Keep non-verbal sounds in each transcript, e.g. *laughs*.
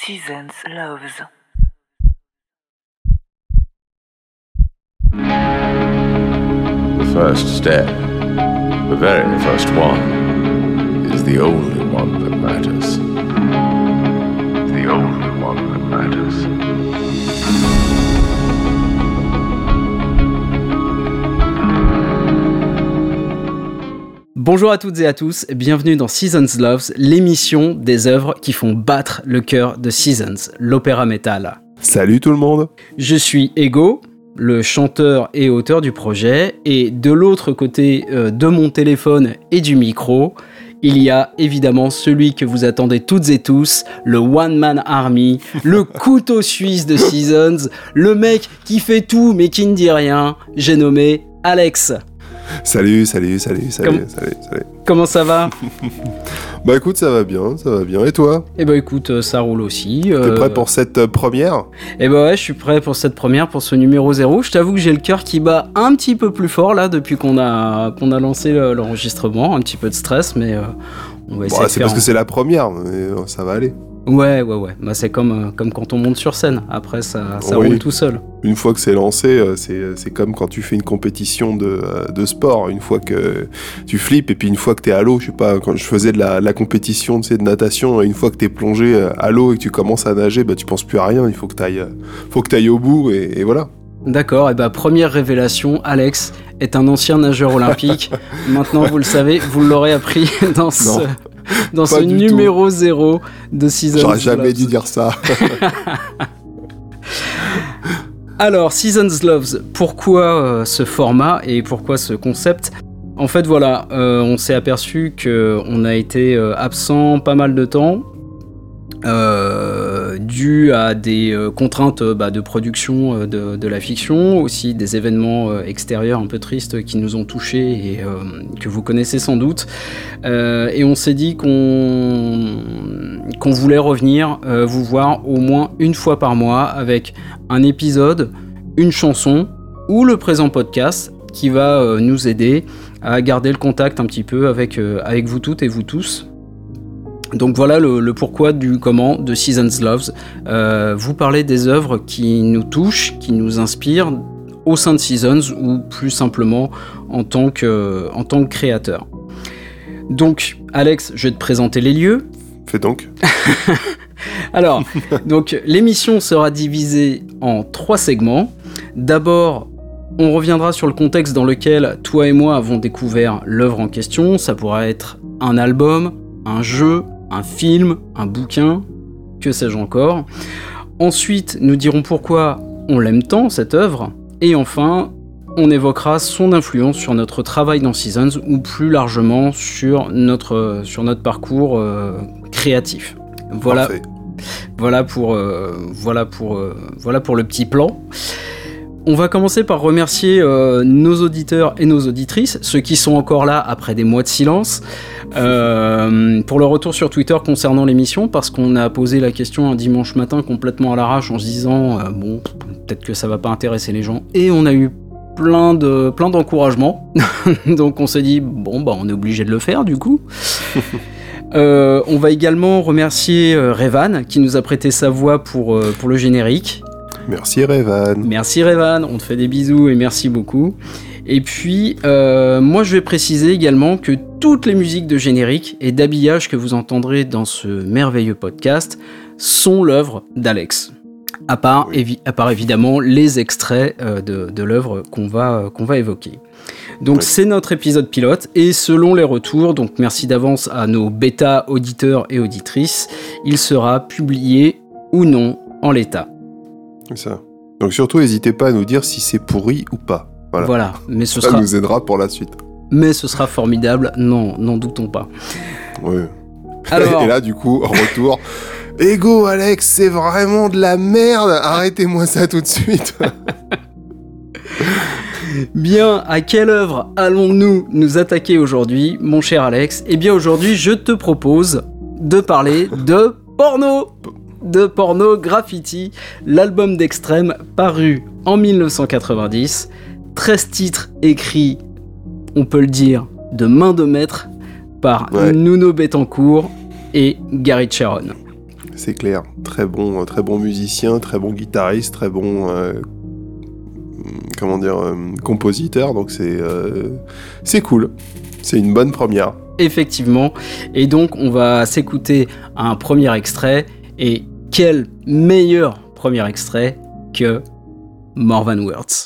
Seasons Loves. The first step, the very first one, is the only one that matters. The only one that matters. Bonjour à toutes et à tous, bienvenue dans Seasons Loves, l'émission des œuvres qui font battre le cœur de Seasons, l'opéra métal. Salut tout le monde Je suis Ego, le chanteur et auteur du projet, et de l'autre côté euh, de mon téléphone et du micro, il y a évidemment celui que vous attendez toutes et tous, le One Man Army, *laughs* le couteau suisse de Seasons, le mec qui fait tout mais qui ne dit rien, j'ai nommé Alex. Salut, salut, salut, salut, Comme- salut, salut. Comment ça va *laughs* Bah écoute, ça va bien, ça va bien. Et toi? Eh ben écoute, euh, ça roule aussi. T'es euh, prêt pour cette euh, première? Eh ben ouais, je suis prêt pour cette première, pour ce numéro 0. Je t'avoue que j'ai le cœur qui bat un petit peu plus fort là depuis qu'on a, qu'on a lancé le- l'enregistrement. Un petit peu de stress, mais euh, on va essayer Bon, de C'est parce que c'est la première, mais ça va aller. Ouais, ouais, ouais. Bah, c'est comme, euh, comme quand on monte sur scène. Après, ça, ça Oui. roule tout seul. Une fois que c'est lancé, euh, c'est c'est comme quand tu fais une compétition de, euh, de sport. Une fois que tu flippes et puis une fois que t'es à l'eau, je sais pas, quand je faisais de la, de la compétition tu sais, de natation, et une fois que t'es plongé euh, à l'eau et que tu commences à nager, bah tu penses plus à rien. Il faut que t'ailles euh, faut que t'ailles au bout et, et voilà. D'accord, et bah première révélation, Alex est un ancien nageur olympique. *laughs* Maintenant, vous le savez, vous l'aurez appris *laughs* dans ce, *laughs* dans pas ce numéro 0 de Season J'aurais jamais dû dire ça. *laughs* Alors, Seasons Loves, pourquoi euh, ce format et pourquoi ce concept? En fait, voilà, euh, on s'est aperçu qu'on a été euh, absent pas mal de temps, euh, dû à des euh, contraintes euh, bah, de production euh, de, la fiction, aussi des événements extérieurs un peu tristes qui nous ont touchés et que vous connaissez sans doute. Et on s'est dit qu'on voulait revenir vous voir au moins une fois par mois avec un épisode, une chanson ou le présent podcast qui va nous aider à garder le contact un petit peu avec vous toutes et vous tous. Donc voilà le, le pourquoi du comment de Seasons Loves. Euh, vous parlez des œuvres qui nous touchent, qui nous inspirent au sein de Seasons ou plus simplement en tant que, en tant que créateur. Donc Alex, je vais te présenter les lieux. Fais donc. *laughs* Alors, donc l'émission sera divisée en trois segments. D'abord, on reviendra sur le contexte dans lequel toi et moi avons découvert l'œuvre en question. Ça pourra être un album, un jeu, un film, un bouquin, que sais-je encore. Ensuite, nous dirons pourquoi on l'aime tant, cette œuvre. Et enfin, on évoquera son influence sur notre travail dans Seasons ou plus largement sur notre, sur notre parcours euh, créatif. Voilà, Parfait. voilà pour, euh, voilà, pour, euh, voilà pour le petit plan. On va commencer par remercier euh, nos auditeurs et nos auditrices, ceux qui sont encore là après des mois de silence, euh, pour le retour sur Twitter concernant l'émission, parce qu'on a posé la question un dimanche matin complètement à l'arrache en se disant euh, bon, peut-être que ça va pas intéresser les gens, et on a eu plein de plein d'encouragements, *laughs* donc on s'est dit bon bah on est obligé de le faire du coup. *laughs* Euh, on va également remercier euh, Revan qui nous a prêté sa voix pour, euh, pour le générique. Merci Revan. Merci Revan, on te fait des bisous et merci beaucoup. Et puis, euh, moi je vais préciser également que toutes les musiques de générique et d'habillage que vous entendrez dans ce merveilleux podcast sont l'œuvre d'Alex. À part, Oui. évi- à part évidemment les extraits euh, de, de l'œuvre qu'on va, qu'on va évoquer. Donc Oui. c'est notre épisode pilote et selon les retours, donc merci d'avance à nos bêta auditeurs et auditrices, il sera publié ou non en l'état. C'est ça. Donc surtout, n'hésitez pas à nous dire si c'est pourri ou pas. Voilà. Voilà, mais ce Ça sera, nous aidera pour la suite. mais ce sera formidable, non, n'en doutons pas. Oui. Alors, *laughs* Et là, du coup, en retour. Ego, Alex, c'est vraiment de la merde. Arrêtez-moi ça tout de suite. *laughs* bien, à quelle œuvre allons-nous nous attaquer aujourd'hui, mon cher Alex? Eh bien, aujourd'hui, je te propose de parler de porno de porno graffiti, l'album d'extrême paru en 1990, 13 titres écrits, on peut le dire, de main de maître par Ouais. Nuno Bettencourt et Gary Sharon. c'est clair. Très bon, très bon musicien, très bon guitariste, très bon euh, comment dire euh, compositeur. Donc c'est euh, c'est cool. C'est une bonne première. Effectivement. Et donc, on va s'écouter un premier extrait. Et quel meilleur premier extrait que More Than Words.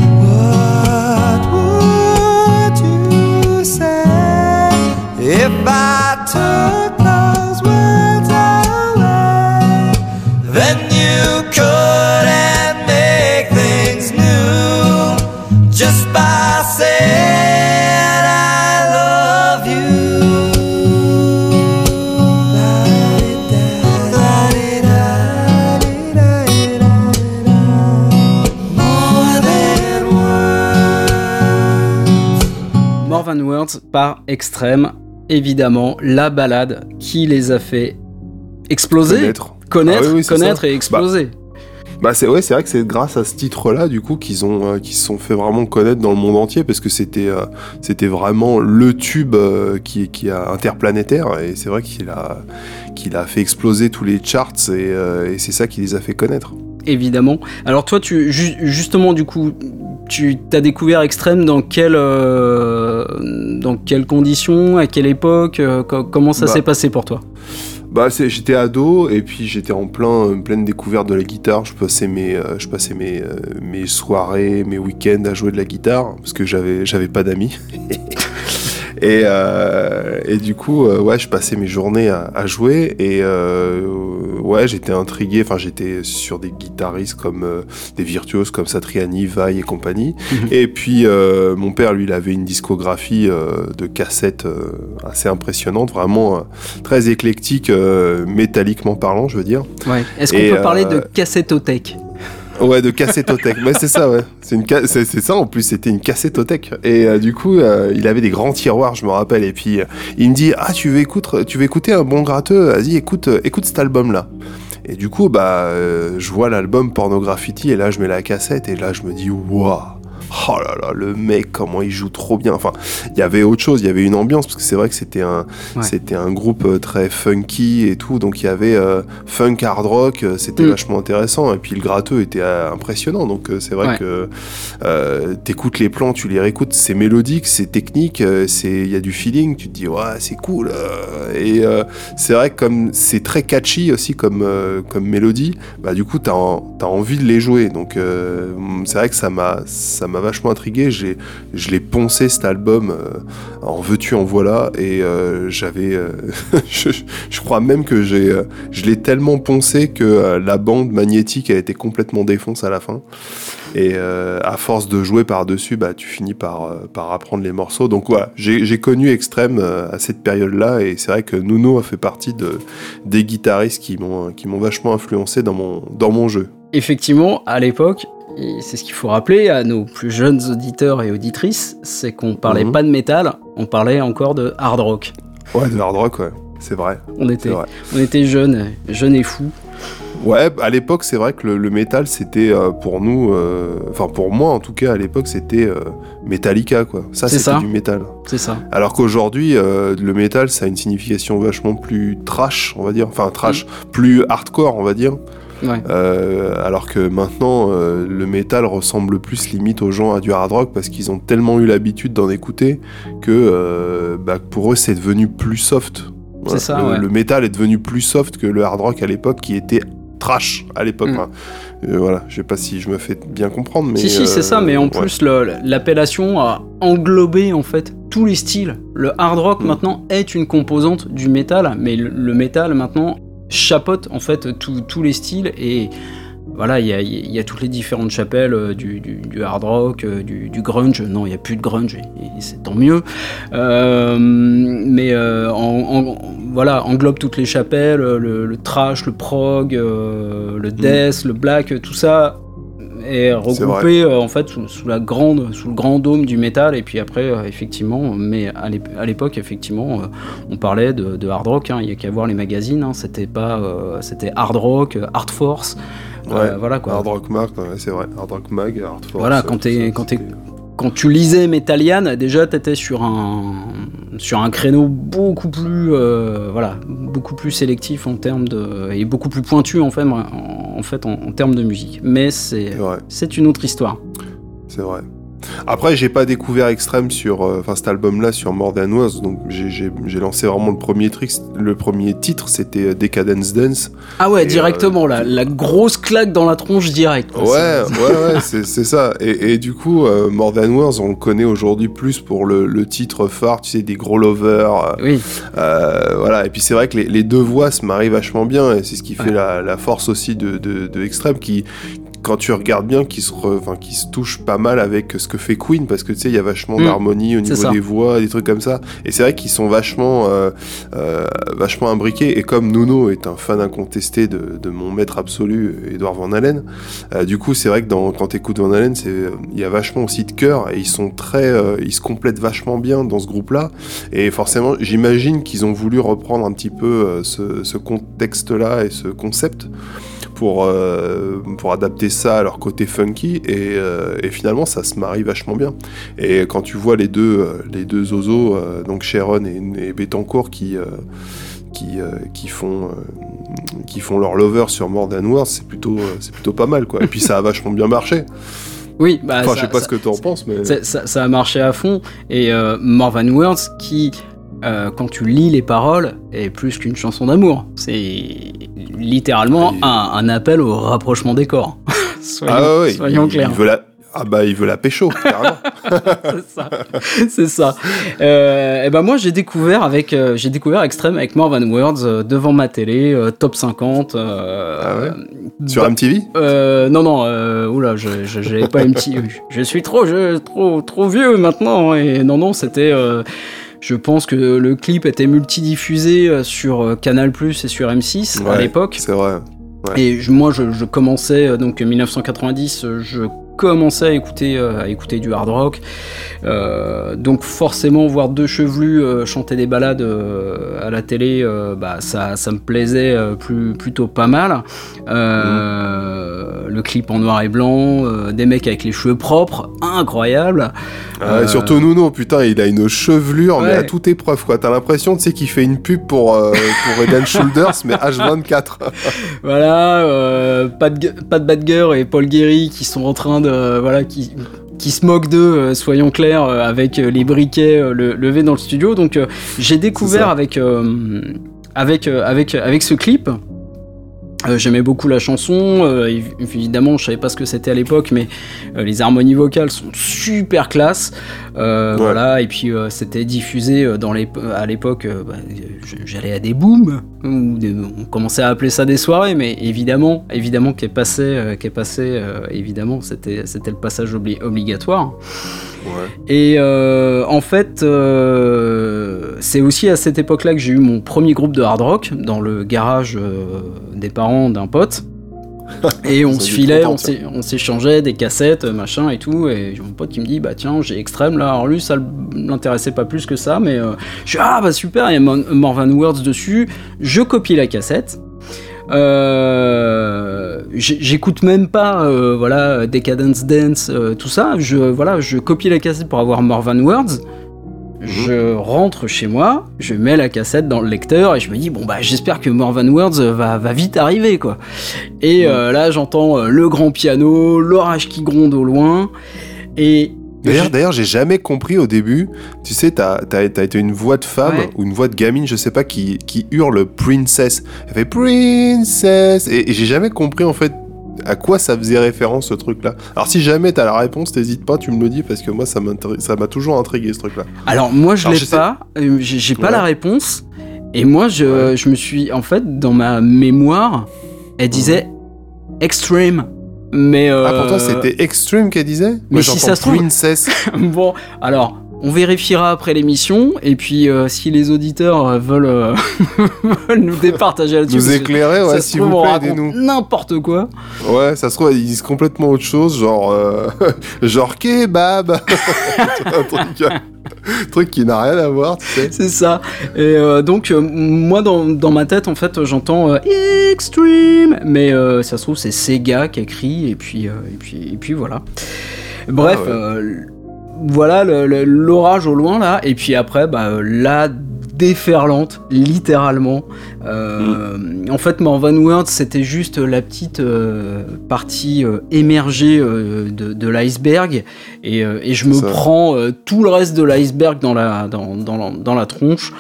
Words par Extreme. Évidemment, la balade qui les a fait exploser, Connaître. connaître, Ah oui, connaître et exploser. Bah c'est ouais, c'est vrai que c'est grâce à ce titre-là du coup qu'ils ont euh, qu'ils se sont fait vraiment connaître dans le monde entier parce que c'était euh, c'était vraiment le tube euh, qui qui a interplanétaire et c'est vrai qu'il a qu'il a fait exploser tous les charts et, euh, et c'est ça qui les a fait connaître. Évidemment. Alors toi, tu ju- justement, du coup, tu t'as découvert Extreme dans quelle euh, dans quelles conditions, à quelle époque, euh, co- comment ça Bah. s'est passé pour toi? Bah c'est- j'étais ado et puis j'étais en plein pleine découverte de la guitare. Je passais mes euh, je passais mes euh, mes soirées, mes week-ends à jouer de la guitare parce que j'avais j'avais pas d'amis. *laughs* Et, euh, et du coup, euh, ouais, je passais mes journées à, à jouer et euh, ouais, j'étais intrigué. Enfin, j'étais sur des guitaristes comme des virtuoses comme Satriani, Vai et compagnie. et puis, mon père, lui, il avait une discographie de cassettes assez impressionnante, vraiment très éclectique, métalliquement parlant, je veux dire. Ouais. Est-ce qu'on peut parler de cassettothèque Ouais, de cassettothèque. Mais c'est ça, ouais. C'est une c'est ça en plus. C'était une cassettothèque. Et euh, du coup, euh, il avait des grands tiroirs, je me rappelle. Et puis, euh, il me dit, ah, tu veux écouter, tu veux écouter un bon gratteux? Vas-y, écoute, écoute cet album-là. Et du coup, bah, je vois l'album Pornograffiti et là, je mets la cassette et là, je me dis, waouh. Oh là là, le mec, comment il joue trop bien. Enfin, il y avait autre chose, il y avait une ambiance, parce que c'est vrai que c'était un, Ouais. c'était un groupe euh, très funky et tout. Donc il y avait euh, funk hard rock, euh, c'était Mm. vachement intéressant. Et puis le gratteux était impressionnant. Donc c'est vrai Ouais. que euh, t'écoutes les plans, tu les réécoutes, c'est mélodique, c'est technique, c'est il y a du feeling. Tu te dis ouais, c'est cool. et euh, c'est vrai que comme c'est très catchy aussi comme comme mélodie, bah du coup t'as t'as envie de les jouer. Donc c'est vrai que ça m'a ça m'a vachement intrigué. Je l'ai poncé cet album euh, en veux-tu en voilà. Et euh, j'avais euh, *laughs* je, je crois même que j'ai je l'ai tellement poncé que la bande magnétique a été complètement défonce à la fin. Et à force de jouer par dessus bah tu finis par par apprendre les morceaux. Donc voilà. J'ai connu Extrême à cette période là et c'est vrai que Nuno a fait partie de des guitaristes qui m'ont qui m'ont vachement influencé dans mon dans mon jeu. Effectivement, à l'époque, et c'est ce qu'il faut rappeler à nos plus jeunes auditeurs et auditrices, c'est qu'on parlait Mhm. pas de métal, on parlait encore de hard rock. ouais de hard rock ouais c'est vrai On était, vrai on était jeunes, jeunes et fous. Ouais, à l'époque, c'est vrai que le, le métal, c'était euh, pour nous, euh, enfin pour moi en tout cas, à l'époque, c'était euh, Metallica, quoi. Ça, C'est c'était du métal. C'est ça. Alors qu'aujourd'hui, le métal, ça a une signification vachement plus trash, on va dire. Enfin, trash, plus hardcore, on va dire. Ouais. Euh, alors que maintenant, euh, le métal ressemble plus limite aux gens à du hard rock parce qu'ils ont tellement eu l'habitude d'en écouter que euh, bah, pour eux, c'est devenu plus soft. C'est ça, le, ouais. le métal est devenu plus soft que le hard rock à l'époque qui était trash à l'époque. Mm. Euh, voilà, je sais pas si je me fais bien comprendre, mais si, si, c'est ça, mais en ouais. plus, l'appellation a englobé en fait tous les styles. Le hard rock Mm. maintenant est une composante du métal, mais le, le métal maintenant chapeaute en fait tous tous les styles et voilà, il y a, il y a toutes les différentes chapelles euh, du, du- du hard rock, euh, du, du grunge. Non, il n'y a plus de grunge, et, et c'est tant mieux. Euh, mais euh, en- en- voilà, englobe toutes les chapelles, le, le trash, le prog, euh, le death, le black, tout ça est regroupé euh, en fait sous, sous la grande, sous le grand dôme du métal. Et puis après, euh, effectivement, mais à l'ép- à l'époque, effectivement, euh, on parlait de, de hard rock. hein, Il y a qu'à voir les magazines. hein, c'était pas, c'était hard rock, hard force. Ouais, voilà quoi. Hard Rock Mag, c'est vrai. Hard Rock Mag, Hard Force. Voilà, quand t'es- quand tu lisais Metallian, déjà t'étais sur un sur un créneau beaucoup plus euh, voilà beaucoup plus sélectif en termes de et beaucoup plus pointu en fait en, en fait en, en termes de musique. Mais c'est une autre histoire. c'est vrai. Après, j'ai pas découvert Extreme sur, euh, enfin cet album-là sur More Than donc j'ai- lancé vraiment le premier, trick, le premier titre, c'était euh, Decadence Dance. Ah ouais, Et, directement la, la grosse claque dans la tronche direct. Ouais, ouais, *laughs* ouais, c'est ça. Et, et du coup, euh, More Than Words, on le connaît aujourd'hui plus pour le, le titre phare, tu sais, des gros lovers. euh, Oui, euh, voilà. Et puis c'est vrai que les, les deux voix se marient vachement bien, et c'est ce qui fait la, la force aussi de, de, de Extreme, qui, quand tu regardes bien, qui se, re- qui se touche pas mal avec ce que fait Queen, parce que tu sais, il y a vachement Mm. d'harmonie au niveau des voix, des trucs comme ça. Et c'est vrai qu'ils sont vachement, euh, euh, vachement imbriqués. Et comme Nuno est un fan incontesté de, de mon maître absolu, Edouard Van Halen, euh, du coup, c'est vrai que dans, quand t'écoutes Van Halen, il y a vachement aussi de cœur, et ils sont très, euh, ils se complètent vachement bien dans ce groupe-là. Et forcément, j'imagine qu'ils ont voulu reprendre un petit peu euh, ce, ce contexte-là et ce concept pour, euh, pour adapter ça à leur côté funky. Et, euh, et finalement, ça se marie vachement bien. Et quand tu vois les deux, euh, les deux zozos, donc Sharon et, et Betancourt, qui, qui, qui, font, qui font leur lover sur More Than Words, c'est plutôt, c'est plutôt pas mal. Quoi. Et puis ça a *laughs* vachement bien marché. oui. Bah, Enfin, ça- je sais pas ça- ce que tu en penses, mais. Ça, a marché à fond. Et euh, Marvin Words, qui, euh, quand tu lis les paroles, est plus qu'une chanson d'amour. C'est littéralement un, un appel au rapprochement des corps. *laughs* soyons, ah ouais, soyons il, clairs. il veut la... Ah bah il veut la pécho, carrément. *laughs* c'est ça. C'est ça. Euh, et ben moi j'ai découvert avec euh, j'ai découvert Extreme avec Marvin Words euh, devant ma télé euh, top 50 euh, Ah ouais Sur bah, MTV euh, non non euh, oula je j'avais pas MTV je suis trop je, trop trop vieux maintenant et non non c'était je pense que le clip était multidiffusé euh, sur euh, Canal Plus et sur M6 à l'époque C'est vrai. et je- moi, je, je commençais, euh, donc 1990, euh, je commençais à écouter, euh, à écouter du hard rock. Euh, donc forcément, voir deux chevelus euh, chanter des balades euh, à la télé, bah, ça, ça me plaisait plus, plutôt pas mal. Le clip en noir et blanc, des mecs avec les cheveux propres, incroyable. Ah, Surtout Nuno, putain, il a une chevelure, mais à toute épreuve, quoi. T'as l'impression, tu sais, qu'il fait une pub pour, pour Eden Shoulders, mais H24. *laughs* Voilà, Pat Badger et Paul Guéry qui sont en train Voilà, qui qui se moquent d'eux, euh, soyons clairs, euh, avec euh, les briquets le- levés dans le studio. Donc j'ai découvert avec, avec, avec, avec ce clip. Euh, J'aimais beaucoup la chanson, euh, évi- évidemment je savais pas ce que c'était à l'époque, mais euh, les harmonies vocales sont super classe. Ouais. Voilà, et puis c'était diffusé dans les, à l'époque, bah, j'allais à des booms, ou des- on commençait à appeler ça des soirées, mais évidemment, évidemment qu'est passé, qu'est passé, évidemment c'était c'était le passage obli- obligatoire. Ouais. Et en fait, c'est aussi à cette époque-là que j'ai eu mon premier groupe de hard rock dans le garage euh, des parents d'un pote. *laughs* Et on se filait, on s'échangeait des cassettes, machin et tout. Et j'ai mon pote qui me dit Bah tiens, j'ai Extrême là. Alors lui, ça l'intéressait pas plus que ça, mais euh, je suis Ah bah super, il y a Morvan Words dessus. Je copie la cassette. Euh, J'écoute même pas, euh, voilà, Decadence Dance, tout ça. Je, voilà, je copie la cassette pour avoir Morvan Words. Je rentre chez moi, je mets la cassette dans le lecteur et je me dis bon bah j'espère que Morvan Words va, va vite arriver quoi. Et euh, là j'entends euh, le grand piano, l'orage qui gronde au loin et D'ailleurs, d'ailleurs, j'ai jamais compris au début. Tu sais, t'as as, été une voix de femme Ouais. ou une voix de gamine, je sais pas, qui, qui hurle Princess. Elle fait Princess. Et, et j'ai jamais compris en fait à quoi ça faisait référence ce truc-là. Alors si jamais t'as la réponse, t'hésites pas, tu me le dis parce que moi ça m'a toujours intrigué ce truc-là. Alors moi je l'ai pas, euh, j'ai pas Ouais. la réponse. Et moi je, Ouais. je me suis en fait dans ma mémoire, elle disait extreme. Mais euh, Ah pourtant c'était Extreme qu'elle disait? mais Moi, si ça se trouve- Princess. *laughs* bon, alors on vérifiera après l'émission et puis euh, si les auditeurs euh, veulent, euh, *laughs* veulent nous départager là-dessus, nous éclairer, ouais, s'il vous plaît, aidez-nous. N'importe quoi. Ouais, ça se trouve, ils disent complètement autre chose, genre, euh, *laughs* genre kebab. *laughs* un truc, un truc qui n'a rien à voir, tu sais. C'est ça. Et donc, moi, dans, dans ma tête, en fait, j'entends Extreme, mais ça se trouve, c'est Sega qui écrit, et puis, et puis, et puis voilà. Bref, Ah ouais. Voilà l'orage au loin là, et puis après, bah, euh, la déferlante, littéralement. Euh, En fait, More Than Words, c'était juste la petite euh, partie euh, émergée de, de l'iceberg, et, et je me Ça. prends tout le reste de l'iceberg dans la, dans, dans la, dans la tronche.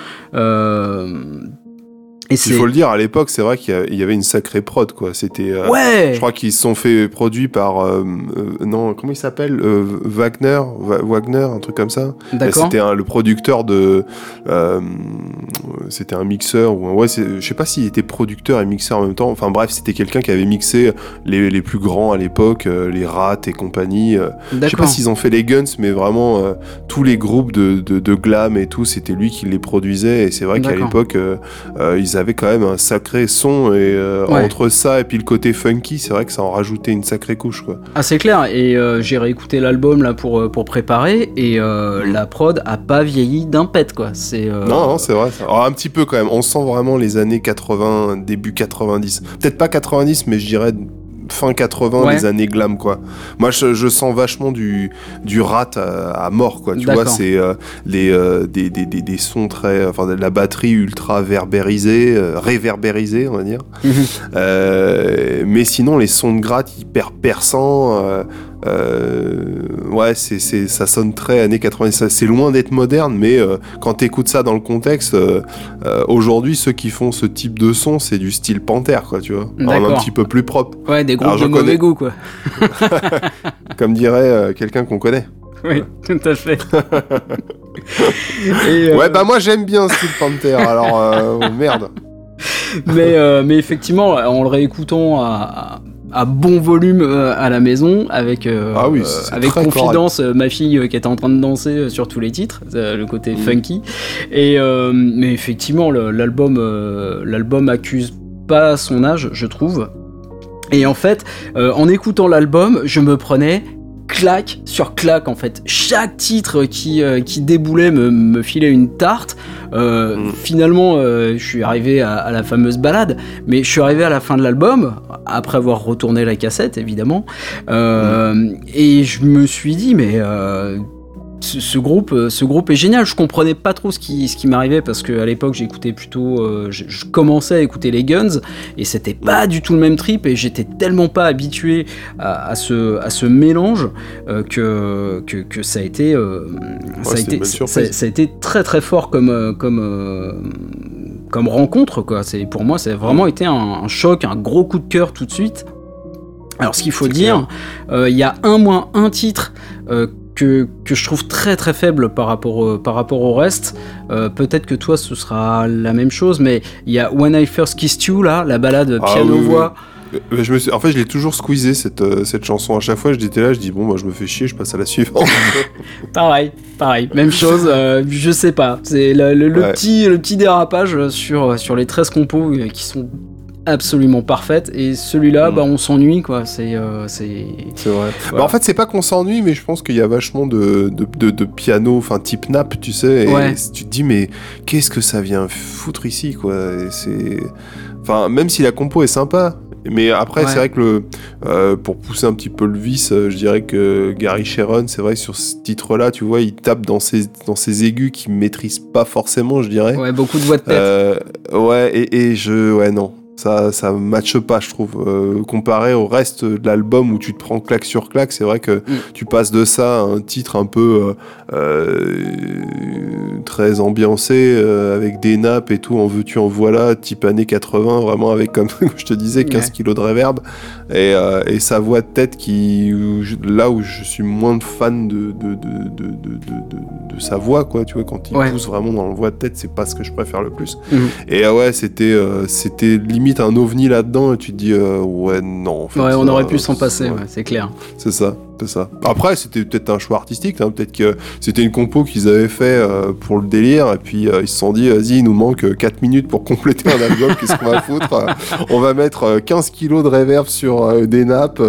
Et Il faut le dire, à l'époque, c'est vrai qu'il y avait une sacrée prod, quoi. C'était. euh, Ouais! Je crois qu'ils se sont fait produits par euh, euh, non comment il s'appelle Wagner Va- Wagner un truc comme ça. D'accord. C'était le producteur de c'était un mixeur ou un- ouais je sais pas s'il était producteur et mixeur en même temps. Enfin bref c'était quelqu'un qui avait mixé les, les plus grands à l'époque les Rats et compagnie. Je sais pas s'ils ont fait les Guns mais vraiment tous les groupes de, de, de glam et tout c'était lui qui les produisait et c'est vrai qu'à l'époque ils avaient quand même un sacré son et euh, Ouais. entre ça et puis le côté funky c'est vrai que ça en rajoutait une sacrée couche quoi. Ah c'est clair et euh, j'ai réécouté l'album là pour, euh, pour préparer et euh, la prod a pas vieilli d'un pet quoi. C'est Non, non, c'est vrai. Alors, un petit peu quand même. On sent vraiment les années 80, début 90. Peut-être pas 90, mais je dirais fin 80, Ouais. les années glam, quoi. Moi, je, je sens vachement du, du rat à, à mort, quoi. Tu vois, c'est euh, les, euh, des, des, des, des sons très. Enfin, de la batterie ultra verbérisée, euh, réverbérisée, on va dire. Mhm. Mais sinon, les sons de gratte hyper perçants. Euh, ouais, c'est, c'est, ça sonne très années 90. Ça- C'est loin d'être moderne, mais euh, quand t'écoutes ça dans le contexte, euh, aujourd'hui, ceux qui font ce type de son, c'est du style Panther, quoi, tu vois. Alors, un petit peu plus propre, Ouais, des groupes Alors, de mauvais connais- goût quoi. *laughs* comme dirait quelqu'un qu'on connaît. Oui, tout à fait. Et, euh, Ouais, bah moi j'aime bien ce style Panther, alors euh, oh, merde. mais, euh, mais effectivement, en le réécoutant à, à- bon volume euh, à la maison, avec, euh, Ah oui, euh, avec confidence, ma fille qui était en train de danser sur tous les titres, le côté Mhm. funky. Et, mais effectivement, l'album l'album accuse pas son âge, je trouve. Et en fait, en écoutant l'album, je me prenais claque sur claque en fait. Chaque titre qui, euh, qui déboulait me, me filait une tarte. Euh, Mm. Finalement, euh, je suis arrivé à, à la fameuse balade, mais je suis arrivé à la fin de l'album, après avoir retourné la cassette évidemment, Euh, et je me suis dit, mais ce, ce groupe, euh, ce groupe est génial. Je comprenais pas trop ce qui, ce qui m'arrivait parce qu'à l'époque j'écoutais plutôt, euh, je, je commençais à écouter les Guns et c'était pas du tout le même trip et j'étais tellement pas habitué à, à ce, à ce mélange euh, que, que, que ça a été, euh, ça, a été ça, a été très très fort comme, comme, comme rencontre quoi. C'est pour moi, ça a vraiment été un, un choc, un gros coup de cœur tout de suite. Alors ce qu'il faut dire, euh, il y a un moins un titre euh, que, que je trouve très très faible par rapport, euh, par rapport au reste. Euh, Peut-être que toi ce sera la même chose, mais il y a When I First Kissed You là, la balade Ah piano-voix. Euh, Je me suis... En fait, je l'ai toujours squeezé cette, euh, cette chanson. À chaque fois, j'étais là, je dis bon, moi, je me fais chier, je passe à la suivante. *laughs* Pareil, pareil, même chose, euh, je sais pas. C'est le, le- le Ouais. petit, le petit dérapage sur, sur les 13 compos qui sont absolument parfaites et celui-là Mm. bah on s'ennuie quoi c'est euh, c'est C'est vrai. Voilà. Bah, en fait, c'est pas qu'on s'ennuie, mais je pense qu'il y a vachement de, de, de- de piano, enfin type nap, tu sais. Et Ouais. tu te dis, mais qu'est-ce que ça vient foutre ici, quoi c'est. Enfin, même si la compo est sympa. Mais après, Ouais. c'est vrai que le, euh, pour pousser un petit peu le vice, euh, je dirais que Gary Sharon, c'est vrai, sur ce titre-là, tu vois, il tape dans ses, dans ses aigus qu'il maîtrise pas forcément, je dirais. ouais beaucoup de voix de tête Euh, ouais, et, et je. Ouais, non. Ça, ça matche pas, je trouve. Euh, comparé au reste de l'album où tu te prends claque sur claque, c'est vrai que tu passes de ça à un titre un peu euh, euh, très ambiancé, euh, avec des nappes et tout, en veux-tu, en voilà, type années 80, vraiment avec, *laughs* comme je te disais, 15 Ouais. kilos de reverb. Et, et sa voix de tête qui. où je- là où je suis moins fan de, de, de, de, de, sa voix, quoi, tu vois, quand il Ouais. pousse vraiment dans la voix de tête, c'est pas ce que je préfère le plus. Mhm. Et ouais, c'était c'était limite un ovni là-dedans, et tu te dis, euh, ouais, non. en fait, ouais on aurait pu s'en passer ouais, c'est clair C'est ça, c'est ça. Après, c'était peut-être un choix artistique, hein, peut-être que c'était une compo qu'ils avaient fait euh, pour le délire, et puis euh, ils se sont dit, vas-y, il nous manque euh, 4 minutes pour compléter un album, *laughs* qu'est-ce qu'on va foutre On va mettre euh, 15 kilos de reverb sur des nappes,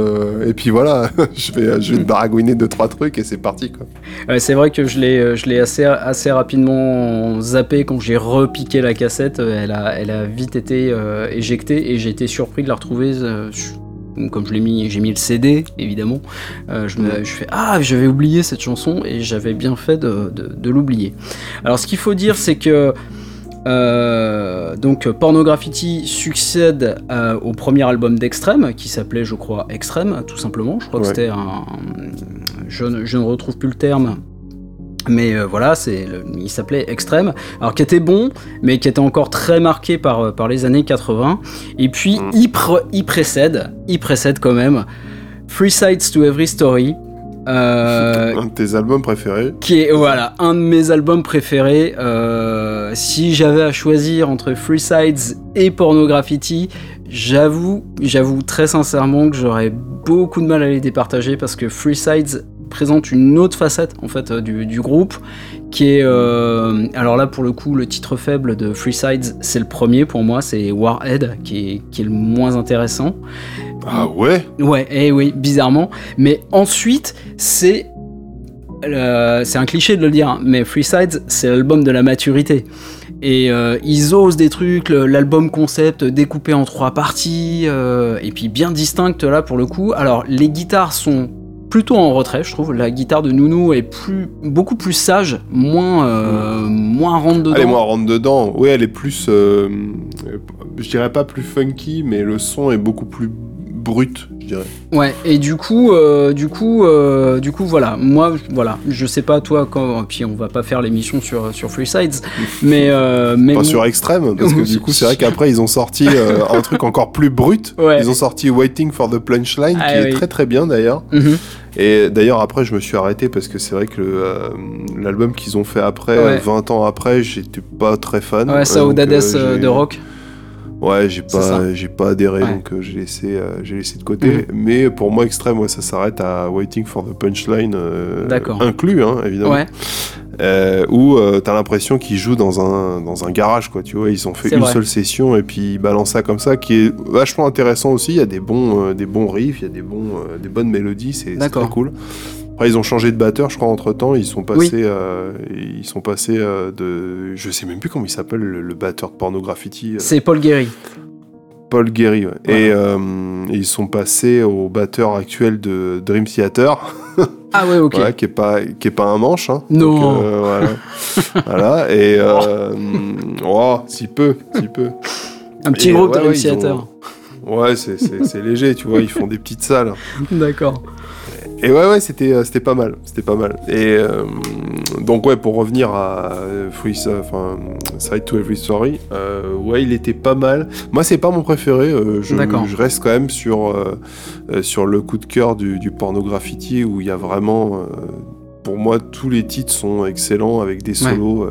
et puis voilà, *laughs* je vais, je vais te baragouiner deux trois trucs, et c'est parti, quoi. Ouais, c'est vrai que je l'ai, je l'ai assez, assez rapidement zappé quand j'ai repiqué la cassette. Elle a, elle a vite été et j'ai été surpris de la retrouver euh, comme je l'ai mis, j'ai mis le CD évidemment. Euh, je, me, je fais ah j'avais oublié cette chanson et j'avais bien fait de, de- de l'oublier. Alors ce qu'il faut dire c'est que euh, donc Pornograffiti succède euh, au premier album d'Extrême qui s'appelait je crois Extrême tout simplement. Je crois que c'était un je, ne- je ne retrouve plus le terme. Mais euh, voilà, c'est le- il s'appelait Extrême, alors qui était bon, mais qui était encore très marqué par, euh, par les années 80. Et puis Mm. il, pr- il précède, il précède quand même Three Sides to Every Story, euh, *laughs* Un de tes albums préférés. qui est voilà un de mes albums préférés. Euh, si j'avais à choisir entre Free Sides et Pornograffiti, j'avoue, j'avoue très sincèrement que j'aurais beaucoup de mal à les départager parce que Free Sides présente une autre facette en fait euh, du, du groupe qui est euh, alors là pour le coup le titre faible de Free Sides c'est le premier pour moi c'est Warhead qui est, qui est le moins intéressant Ah ouais? Ouais, eh oui, bizarrement. Mais ensuite, c'est. euh, c'est un cliché de le dire, hein, mais Freesides, c'est l'album de la maturité. Et euh, ils osent des trucs, l'album concept découpé en trois parties, euh, et puis bien distincte là pour le coup. Alors, les guitares sont plutôt en retrait, je trouve. La guitare de Nounou est plus, beaucoup plus sage, moins, euh, moins rentre dedans. Allez, moi, rentre dedans. Oui, elle est plus. euh, je dirais pas plus funky, mais le son est beaucoup plus brut, je dirais. Ouais, et du coup, euh, du coup, euh, du coup, voilà, moi, voilà, je sais pas toi quand, puis on va pas faire l'émission sur sur Free Sides, *laughs* mais euh, mais Pas sur extrême, parce que du coup, c'est vrai *laughs* qu'après, ils ont sorti un truc encore plus brut. Ouais. Ils ont sorti Waiting for the Punchline, Ah qui est très très bien d'ailleurs. Mhm. Et d'ailleurs, après, je me suis arrêté parce que c'est vrai que euh, l'album qu'ils ont fait après, Ouais. euh, 20 ans après, j'étais pas très fan. ouais, donc, Saudades euh, euh, de rock. Ouais, j'ai ça. pas, j'ai pas adhéré, Ouais. donc euh, j'ai laissé, euh, j'ai laissé de côté. Mhm. Mais pour moi, extrême, ouais, ça s'arrête à Waiting for the Punchline, euh, inclus, hein, évidemment. Ouais, Euh, où euh, t'as l'impression qu'ils jouent dans un, dans un garage, quoi, tu vois. Ils ont fait une vrai. seule session et puis ils balancent ça comme ça, qui est vachement intéressant aussi. Il y a des bons, euh, des bons riffs, il y a des, bons, euh, des bonnes mélodies, c'est très cool. Après, ils ont changé de batteur, je crois, entre temps. Ils sont passés, euh, ils sont passés euh, de. Je sais même plus comment il s'appelle, le, le batteur de Pornograffiti. euh, c'est Paul Guéry. Paul Guéry. ouais. Voilà. Et euh, ils sont passés au batteur actuel de Dream Theater, *laughs* Ah ouais, ok. voilà, qui est pas qui est pas un manche. Hein. Non. Donc, euh, voilà. *laughs* voilà. Et euh, oh, si peu, si peu. Un petit Et, groupe ouais, de ouais, Ouais, c'est léger, tu vois. Ils font des petites salles. D'accord. Et ouais, ouais, c'était euh, c'était pas mal, c'était pas mal. Et euh, donc ouais, pour revenir à euh, Free, enfin Side to Every Story, euh, ouais, il était pas mal. Moi, c'est pas mon préféré. euh, je, reste quand même sur sur le coup de cœur du, du pornograffiti où il y a vraiment, pour moi, tous les titres sont excellents avec des solos.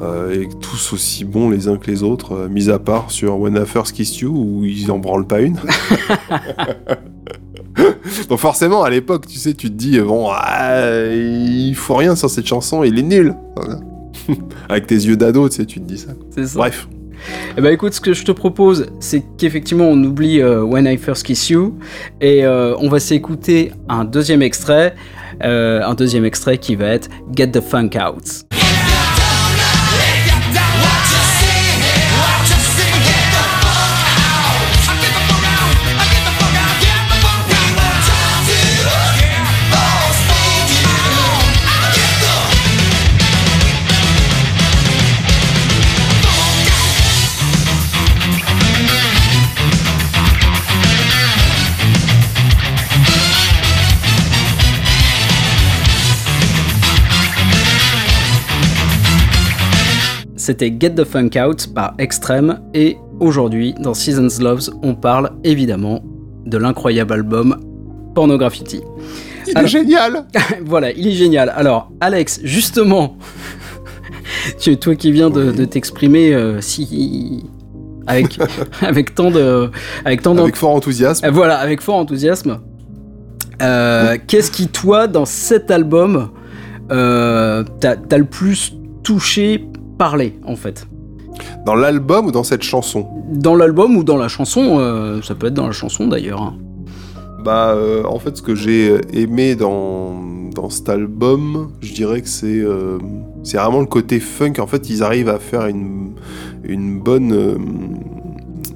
euh, et tous aussi bons les uns que les autres, euh, mis à part sur When I First Kissed You où ils en branlent pas une. *laughs* *laughs* Donc forcément, à l'époque, tu sais, tu te dis, bon, ah, il faut rien sur cette chanson, il est nul. *laughs* Avec tes yeux d'ado, tu sais, tu te dis ça. C'est ça. Bref. Eh ben écoute, ce que je te propose, c'est qu'effectivement on oublie euh, When I First Kiss You et euh, on va s'écouter un deuxième extrait, euh, un deuxième extrait qui va être Get the Funk Out. C'était Get the Funk Out par Extreme et aujourd'hui dans Seasons Loves on parle évidemment de l'incroyable album Pornograffiti. Il Alors- est génial *laughs* voilà, il est génial. Alors Alex, justement, *laughs* tu toi qui viens de, de t'exprimer euh, si avec *laughs* avec tant de avec tant Avec fort enthousiasme. euh, Voilà, avec fort enthousiasme. Euh, Qu'est-ce qui, toi, dans cet album, euh, t'as le plus touché, parlé, en fait Dans l'album ou dans cette chanson Dans l'album ou dans la chanson euh, Ça peut être dans la chanson, d'ailleurs. hein. Bah, euh, en fait, ce que j'ai aimé dans, dans cet album, je dirais que c'est euh, c'est vraiment le côté funk. En fait, ils arrivent à faire une, une bonne.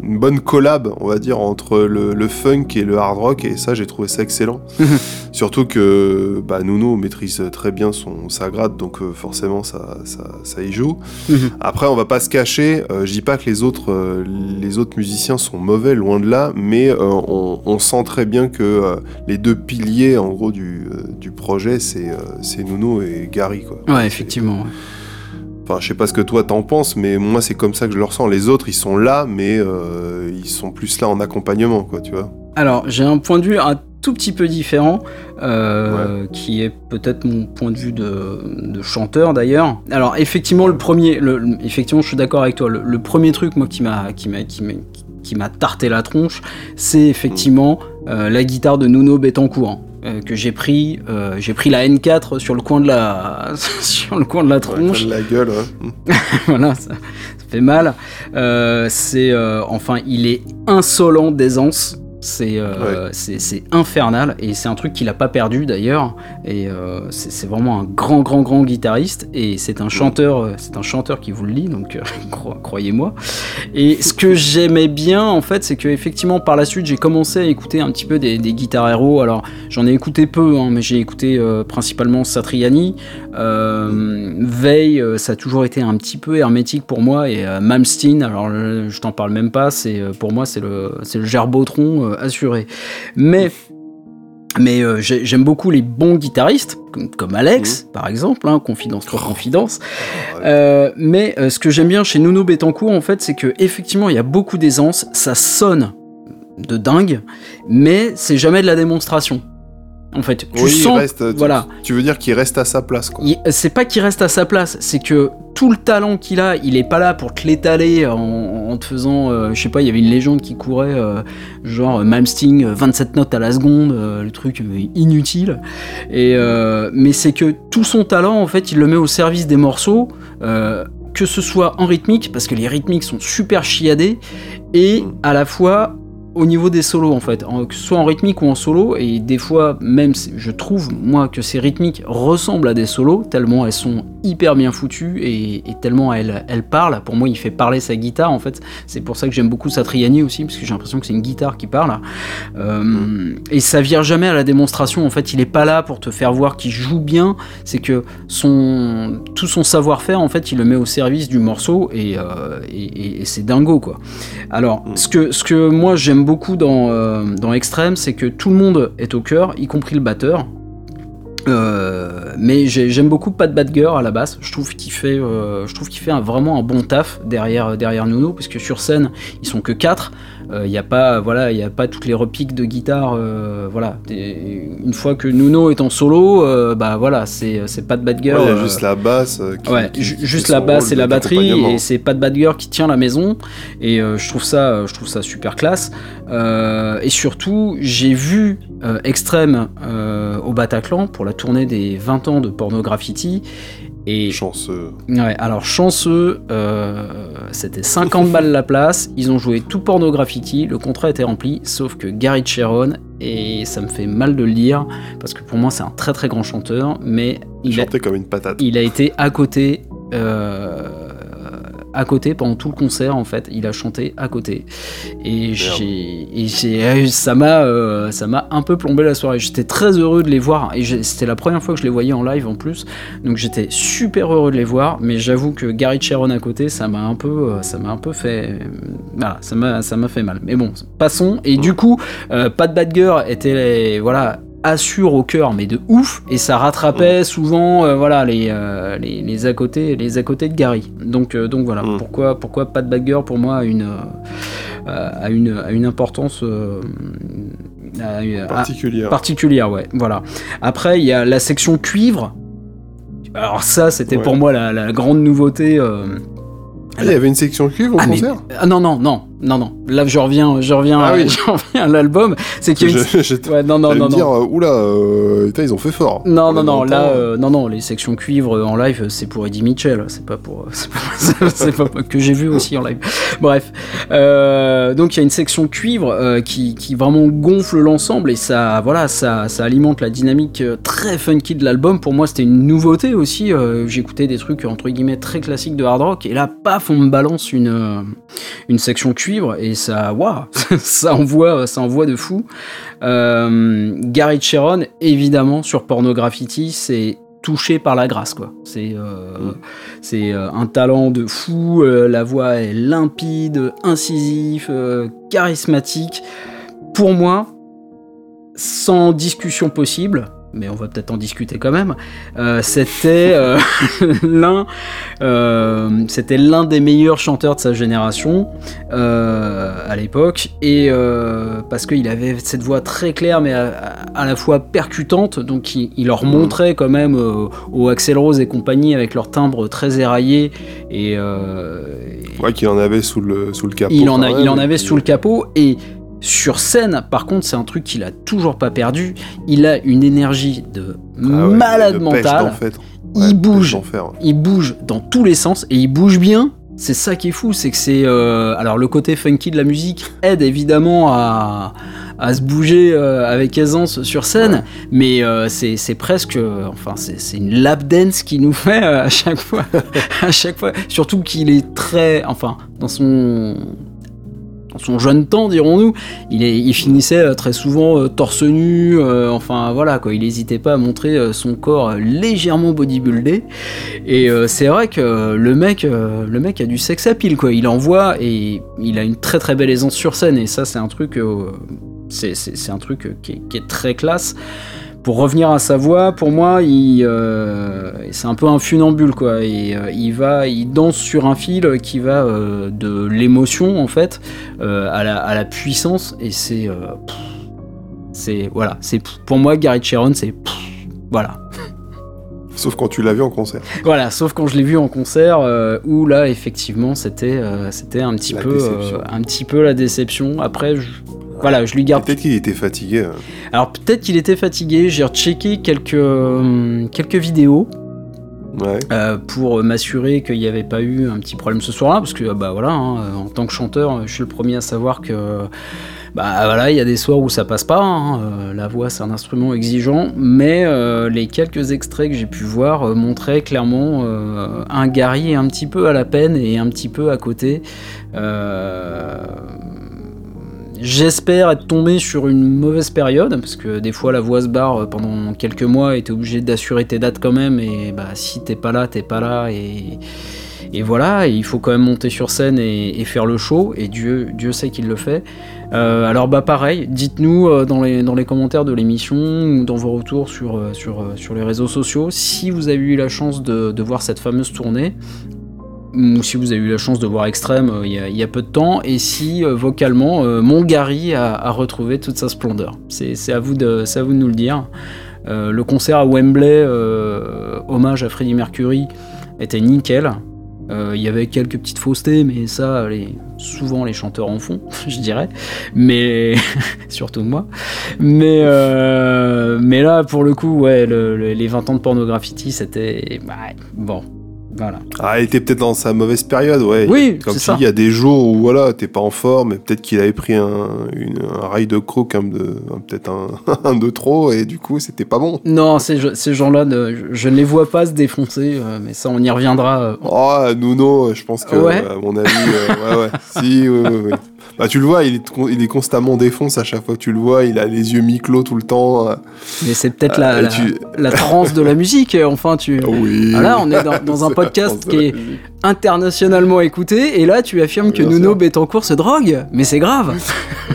Une bonne collab, on va dire, entre le, le funk et le hard rock, et ça, j'ai trouvé ça excellent. *laughs* Surtout que bah, Nuno maîtrise très bien son, sa grade, donc euh, forcément, ça, ça, ça y joue. Mhm. Après, on va pas se cacher, euh, je dis pas que les autres, euh, les autres musiciens sont mauvais, loin de là, mais euh, on, on sent très bien que les deux piliers, en gros, du, du projet, c'est c'est Nuno et Gary, quoi. Ouais, effectivement. ouais. Enfin, je sais pas ce que toi t'en penses, mais moi c'est comme ça que je le ressens. Les autres, ils sont là, mais euh, ils sont plus là en accompagnement, quoi, tu vois. Alors, j'ai un point de vue un tout petit peu différent, euh, qui est peut-être mon point de vue de, de chanteur d'ailleurs. Alors, effectivement, le premier, le, le- effectivement, je suis d'accord avec toi. Le, le premier truc, moi, qui m'a, qui m'a, qui m'a, qui m'a tarté la tronche, c'est effectivement euh, la guitare de Nuno Betancourt. Euh, que j'ai pris, euh, j'ai pris la N4 sur le coin de la, *laughs* sur le coin de la Ouais, tronche. la gueule, ouais. *laughs* voilà, ça, ça fait mal. Euh, c'est euh, enfin, il est insolent d'aisance. C'est euh, c'est- infernal et c'est un truc qu'il a pas perdu d'ailleurs. Et euh, c'est vraiment un grand, grand, grand guitariste et c'est un chanteur, euh, c'est un chanteur qui vous le lit, donc euh, *laughs* cro- croyez-moi. Et ce que j'aimais bien en fait, c'est que effectivement par la suite j'ai commencé à écouter un petit peu des, des guitares héros. Alors j'en ai écouté peu, hein, mais j'ai écouté principalement Satriani. Veil, ça a toujours été un petit peu hermétique pour moi. Et Malmsteen, alors je t'en parle même pas, c'est pour moi c'est le, c'est le gerbotron euh, assuré. Mais, mais euh, j'ai- j'aime beaucoup les bons guitaristes, comme, comme Alex par exemple, hein, Confidence, trois Confidence. Ouais. Euh, mais euh, ce que j'aime bien chez Nuno Betancourt, en fait, c'est que effectivement, il y a beaucoup d'aisance, ça sonne de dingue, mais c'est jamais de la démonstration. En fait, tu Oui, il sens, reste, voilà, Tu veux dire qu'il reste à sa place, quoi. c'est pas qu'il reste à sa place, c'est que tout le talent qu'il a, il est pas là pour te l'étaler en, en te faisant, euh, je sais pas, il y avait une légende qui courait, euh, genre euh, Malmsteen, euh, 27 notes à la seconde, euh, le truc inutile. Et mais c'est que tout son talent, en fait, il le met au service des morceaux. que ce soit en rythmique, parce que les rythmiques sont super chiadés, et à la fois au niveau des solos en fait, soit en rythmique ou en solo, et des fois même je trouve moi que ces rythmiques ressemblent à des solos, tellement elles sont hyper bien foutues et, tellement elles, elles parlent. Pour moi il fait parler sa guitare en fait, c'est pour ça que j'aime beaucoup Satriani aussi, parce que j'ai l'impression que c'est une guitare qui parle. Euh, et ça vire jamais à la démonstration, en fait il est pas là pour te faire voir qu'il joue bien, c'est que son, tout son savoir-faire en fait il le met au service du morceau et, euh, et- c'est dingo quoi. Alors, ce, que, ce que moi j'aime beaucoup dans, euh, c'est que tout le monde est au cœur, y compris le batteur. Euh, mais j'ai- j'aime beaucoup Pat Badger à la basse. Je trouve qu'il fait, euh, je trouve qu'il fait vraiment un bon taf derrière derrière Nuno, parce sur scène ils sont que quatre. Il n'y a pas voilà, il y a pas toutes les repiques de guitare. euh, voilà, une fois que Nuno est en solo, euh, bah voilà, c'est c'est Pat Badger. Ouais, il y a euh, juste la basse. euh, qui- Ouais, qui- ju- qui juste la basse et la batterie, et c'est Pat Badger qui tient la maison, et euh, je trouve ça, euh, je trouve ça super classe. Euh, et surtout, j'ai vu euh, Extrême euh, au Bataclan pour la tournée des 20 ans de Porno Graffiti, et Chanceux. ouais, alors chanceux, euh, c'était 50 balles la place, ils ont joué tout Porno Graffiti, le contrat était rempli, sauf que Gary Sharon, et ça me fait mal de le dire, parce que pour moi c'est un très très grand chanteur, mais Il il a, chantait comme une patate. il a été à côté, euh, à côté pendant tout le concert en fait. Il a chanté à côté et j'ai, j'ai, ça m'a, euh, ça m'a un peu plombé la soirée. J'étais très heureux de les voir et c'était la première fois que je les voyais en live en plus, donc j'étais super heureux de les voir. Mais j'avoue que Gary Sharon à côté, ça m'a un peu, euh, ça m'a un peu fait, voilà, ça m'a, ça m'a fait mal. Mais bon, passons. Et du coup, euh, Pat Badger était, voilà assure au cœur mais de ouf et ça rattrapait souvent euh, voilà les, euh, les, les à côté les à côté de Gary. Donc euh, donc voilà. Mm. pourquoi pourquoi Pat Badger pour moi a une a une a une importance a- a- Particulière. particulière ouais voilà. Après il y a la section cuivre. Alors ça c'était Ouais. pour moi la, la grande nouveauté Ah, il y avait une section cuivre au ah, mais- concert? ah, non non non non non là je reviens je reviens Ah oui. *laughs* je reviens à l'album c'est qu'il y a une Je- ouais non non non me non dire, euh, oula, euh, ils ont fait fort. Non, On non, non, là, euh, non, non, les sections cuivre en live, c'est pour Eddie Mitchell, c'est pas pour, *laughs* c'est pas, pas que j'ai vu aussi en live. Bref, euh, donc il y a une section cuivre qui, qui vraiment gonfle l'ensemble et ça, voilà, ça, ça alimente la dynamique très funky de l'album. Pour moi, c'était une nouveauté aussi. J'écoutais des trucs entre guillemets très classiques de hard rock et là, paf, on me balance une, une section cuivre suivre et ça, waouh, *laughs* ça envoie, ça envoie de fou. Euh, Gary Sharon, évidemment, sur Pornograffiti, c'est touché par la grâce quoi. C'est euh, c'est euh, un talent de fou, la voix est limpide, incisif, charismatique. Pour moi, sans discussion possible, mais on va peut-être en discuter quand même. euh, c'était euh, *laughs* l'un, euh, c'était l'un des meilleurs chanteurs de sa génération à l'époque, et parce qu'il avait cette voix très claire, mais à, à la fois percutante, donc il, il leur montrait quand même euh, au Axel Rose et compagnie avec leur timbre très éraillé et, euh, Ouais, qu'il en avait sous le, sous le capot. il en, a, il en et avait sous le capot et sur scène, par contre, c'est un truc qu'il a toujours pas perdu. Il a une énergie de ah ouais, malade de pêche mental. d'enfer. Il bouge. Il bouge dans tous les sens et il bouge bien. C'est ça qui est fou, c'est que c'est euh, alors le côté funky de la musique aide évidemment à, à se bouger euh, avec aisance sur scène, mais euh, c'est c'est presque, euh, enfin c'est une lap dance qu'il nous fait à chaque fois, *laughs* à chaque fois. Surtout qu'il est très, enfin dans son son jeune temps, dirons-nous, il, finissait euh, très souvent euh, torse nu, euh, enfin voilà quoi, il n'hésitait pas à montrer son corps légèrement bodybuildé. Et c'est vrai que le mec, a du sex appeal quoi, il envoie et il a une très très belle aisance sur scène et ça c'est un truc, c'est, un truc qui est très classe. Pour revenir à sa voix, pour moi, il, euh, c'est un peu un funambule quoi. Et euh, il va, il danse sur un fil qui va euh, de l'émotion en fait à, la, à la puissance et c'est, c'est voilà, c'est pour moi Gary Sharon, c'est voilà. *laughs* Sauf quand tu l'as vu en concert. Voilà, sauf quand je l'ai vu en concert, euh, où là effectivement c'était euh, c'était un petit La peu euh, un petit peu la déception. Après, je, voilà, je lui garde. Peut-être qu'il était fatigué. hein. Alors peut-être qu'il était fatigué. J'ai rechecké quelques hum, quelques vidéos Ouais. euh, pour m'assurer qu'il n'y avait pas eu un petit problème ce soir-là, parce que bah voilà, hein, euh, en tant que chanteur, je suis le premier à savoir que bah voilà, il y a des soirs où ça passe pas. hein, euh, la voix c'est un instrument exigeant, mais euh, les quelques extraits que j'ai pu voir euh, montraient clairement euh, un Gary un petit peu à la peine et un petit peu à côté. J'espère être tombé sur une mauvaise période, parce que des fois la voix se barre pendant quelques mois et t'es obligé d'assurer tes dates quand même, et bah si t'es pas là, t'es pas là, et, voilà, il faut quand même monter sur scène et, faire le show, et Dieu, sait qu'il le fait. Euh, alors bah pareil, dites-nous euh, dans, les, commentaires de l'émission ou dans vos retours sur, euh, sur, les réseaux sociaux si vous avez eu la chance de voir cette fameuse tournée ou si vous avez eu la chance de voir Extrême euh, il y, a- y a peu de temps, et si euh, vocalement euh, mon Gary a, a retrouvé toute sa splendeur. C'est à, vous de- à vous nous le dire. Le concert à Wembley, hommage à Freddie Mercury, était nickel. Il y avait quelques petites faussetés, mais ça, les- souvent les chanteurs en font, *laughs* je dirais. Mais *laughs* surtout moi. Mais, là, pour le coup, les 20 ans de pornographie, c'était. bah, bon, voilà. Ah, il était peut-être dans sa mauvaise période, ouais. Oui, Comme dis, il y a des jours où voilà, t'es pas en forme, et peut-être qu'il avait pris un, une- un rail de croc, peut-être un, *laughs* un de trop, et du coup, c'était pas bon. Non, ces, ge- ces gens-là, je, ne les vois pas se défoncer, euh, mais ça, on y reviendra. euh, Oh, Nuno, je pense que, Ouais. à mon avis, euh, ouais, ouais. *laughs* Si, oui, oui, oui. Bah, tu le vois, il est, con- il est constamment défonce à chaque fois que tu le vois, il a les yeux mi-clos tout le temps. euh. mais c'est peut-être Euh, la, la, tu- la transe de la musique. Enfin, tu. Oui. Voilà, on est dans, dans un *laughs* podcast la qui la est. internationalement écouté, et là, tu affirmes que Nuno. Betancourt se drogue. Mais c'est grave. *laughs*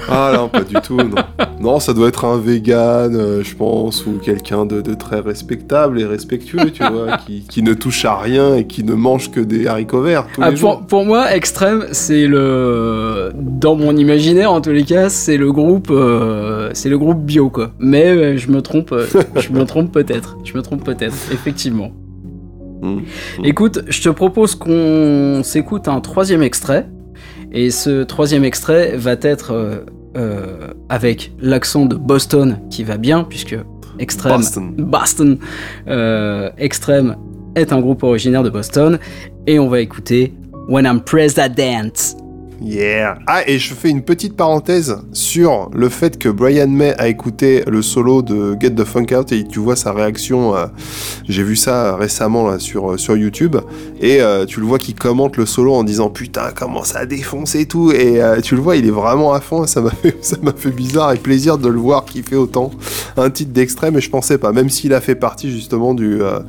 Ah non, pas du tout, non. Non, ça doit être un vegan, euh, je pense, ou quelqu'un de, de très respectable et respectueux, tu vois, *laughs* qui, qui ne touche à rien et qui ne mange que des haricots verts tous Ah, les jours. pour, pour moi, Extrême, c'est le. Dans mon imaginaire, en tous les cas, c'est le groupe. euh, c'est le groupe bio, quoi. Mais euh, je me trompe. je me trompe peut-être. Je me trompe peut-être, effectivement. Mm. Écoute, je te propose qu'on s'écoute un troisième extrait. Et ce troisième extrait va être euh, euh, avec l'accent de Boston qui va bien, puisque Extrême. Boston. Boston. Euh, Extrême est un groupe originaire de Boston. Et on va écouter When I'm President. Yeah. Ah, et je fais une petite parenthèse sur le fait que Brian May a écouté le solo de Get the Funk Out et tu vois sa réaction. euh, J'ai vu ça récemment là, sur, sur YouTube et euh, tu le vois qui commente le solo en disant putain comment ça défonce et tout et euh, tu le vois il est vraiment à fond. Ça m'a *laughs* fait ça fait bizarre et plaisir de le voir kiffer autant un titre d'extrait mais je pensais pas même s'il a fait partie justement du euh,